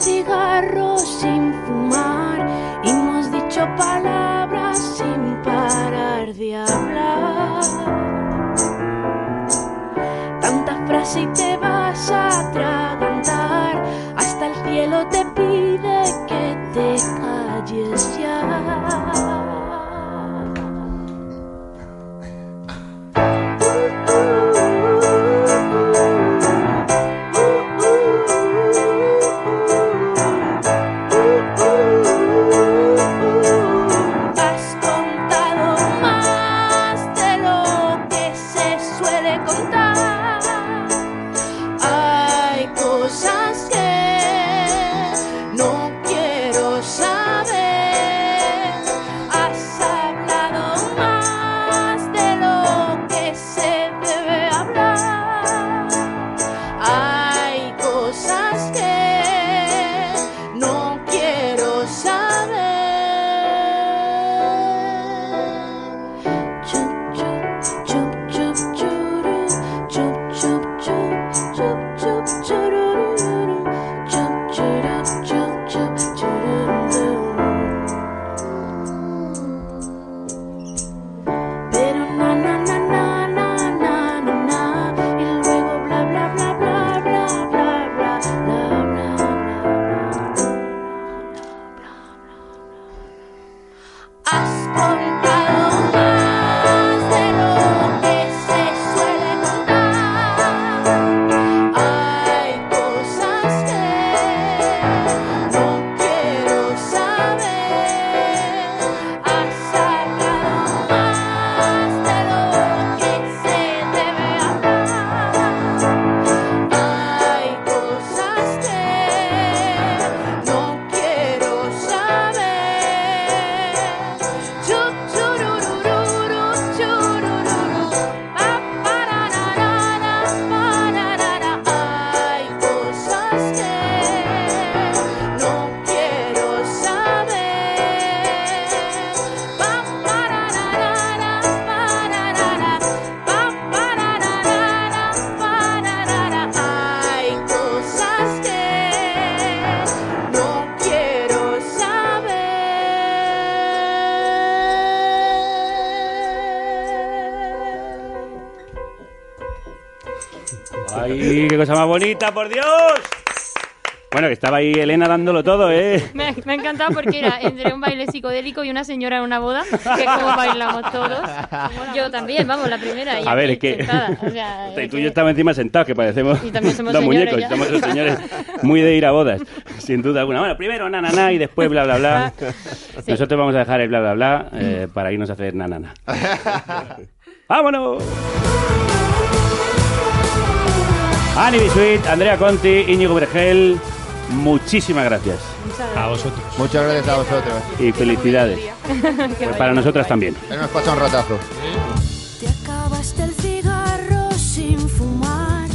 几个 más bonita, por Dios! Bueno, que estaba ahí Elena dándolo todo, ¿eh? Me, me ha encantado porque era entre un baile psicodélico y una señora en una boda, que es como bailamos todos. Yo también, vamos, la primera. Y A ver, es que- o sea, Y tú y yo estamos encima sentados, que parecemos Y también somos dos señores muñecos, ya. somos los señores muy de ir a bodas, sin duda alguna. Bueno, primero na, na, na, y después bla, bla, bla. Nosotros vamos a dejar el bla, bla, bla eh, para irnos a hacer na, na, na. ¡Vámonos! Ani Bisuit, Andrea Conti, Íñigo Bergel, muchísimas gracias. A vosotros. Muchas gracias a vosotros. Y felicidades. Pues para nosotras también. Nos pasa un ratazo. Te acabaste el cigarro sin fumar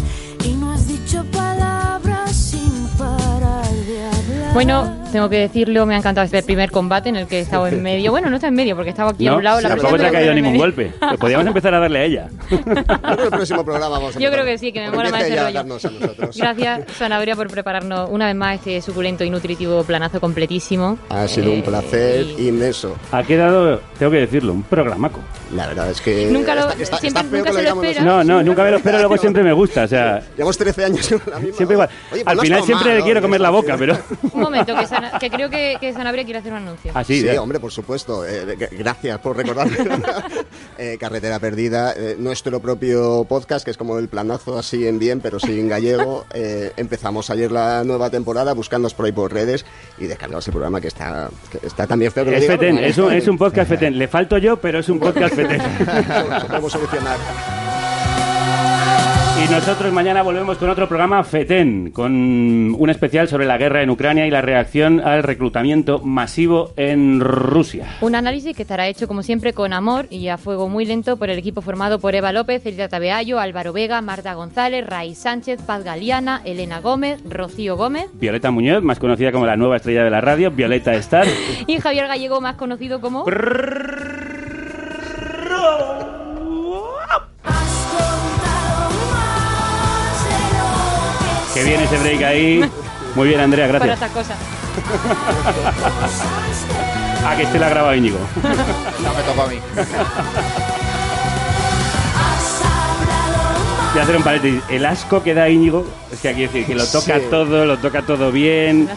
y no has dicho palabras sin parar de hablar. Bueno, tengo que decirlo, me ha encantado este primer combate en el que he estado en medio. Bueno, no está en medio porque estaba aquí a No, un lado. la tampoco ha caído ningún medio. golpe. Pues podríamos empezar a darle a ella. Yo creo que el próximo programa vamos a Yo creo que sí, que me mola más Empiece ese a rollo. a. Gracias, Sanabria, por prepararnos una vez más este suculento y nutritivo planazo completísimo. Ha sido un Eh, placer y- inmenso. Ha quedado, tengo que decirlo, un programaco. La verdad es que. Nunca lo- está- está- siempre- está nunca que se lo espera. No, no, nunca me lo espero, luego siempre me gusta. O sea, Llevamos 13 años con la misma. siempre igual. Oye, pues Al final siempre le quiero comer la boca, pero. Un momento, que, Que creo que, que Sanabria quiere hacer un anuncio. Ah, sí, Sí, hombre, por supuesto. Eh, gracias por recordarme. Eh, Carretera Perdida, eh, nuestro propio podcast, que es como el planazo así en bien, pero sin gallego. Eh, empezamos ayer la nueva temporada, buscándonos por ahí por redes y descargaos el programa que está, que está también feo que Es fetén, pero es un, es un podcast fetén. Le falto yo, pero es un podcast fetén. Lo podemos solucionar. Y nosotros mañana volvemos con otro programa FETEN, con un especial sobre la guerra en Ucrania y la reacción al reclutamiento masivo en Rusia. Un análisis que estará hecho, como siempre, con amor y a fuego muy lento por el equipo formado por Eva López, Elida Tabeayo, Álvaro Vega, Marta González, Ray Sánchez, Paz Galiana, Elena Gómez, Rocío Gómez Violeta Muñoz, más conocida como la nueva estrella de la radio, Violeta Star. y Javier Gallego, más conocido como... Que viene ese break ahí. Muy bien, Andrea, Para gracias. estas cosas. Ah, que este la ha grabado Íñigo. No me tocó a mí. Voy a hacer un paréntesis. El asco que da Íñigo, es que aquí decir que lo toca Sí. todo, lo toca todo bien.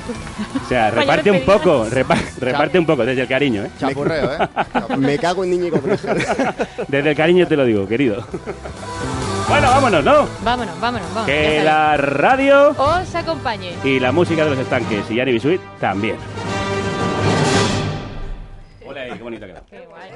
O sea, reparte un poco, repa- reparte un poco, desde el cariño, ¿eh? Chapurreo, ¿eh? Me cago en Íñigo. Desde el cariño te lo digo, querido. Bueno, vámonos, ¿no? Vámonos, vámonos, vámonos. Que la radio Os acompañe. y la música de los estanques y Yanni Bisuit también. Hola, qué bonita queda. Qué guay.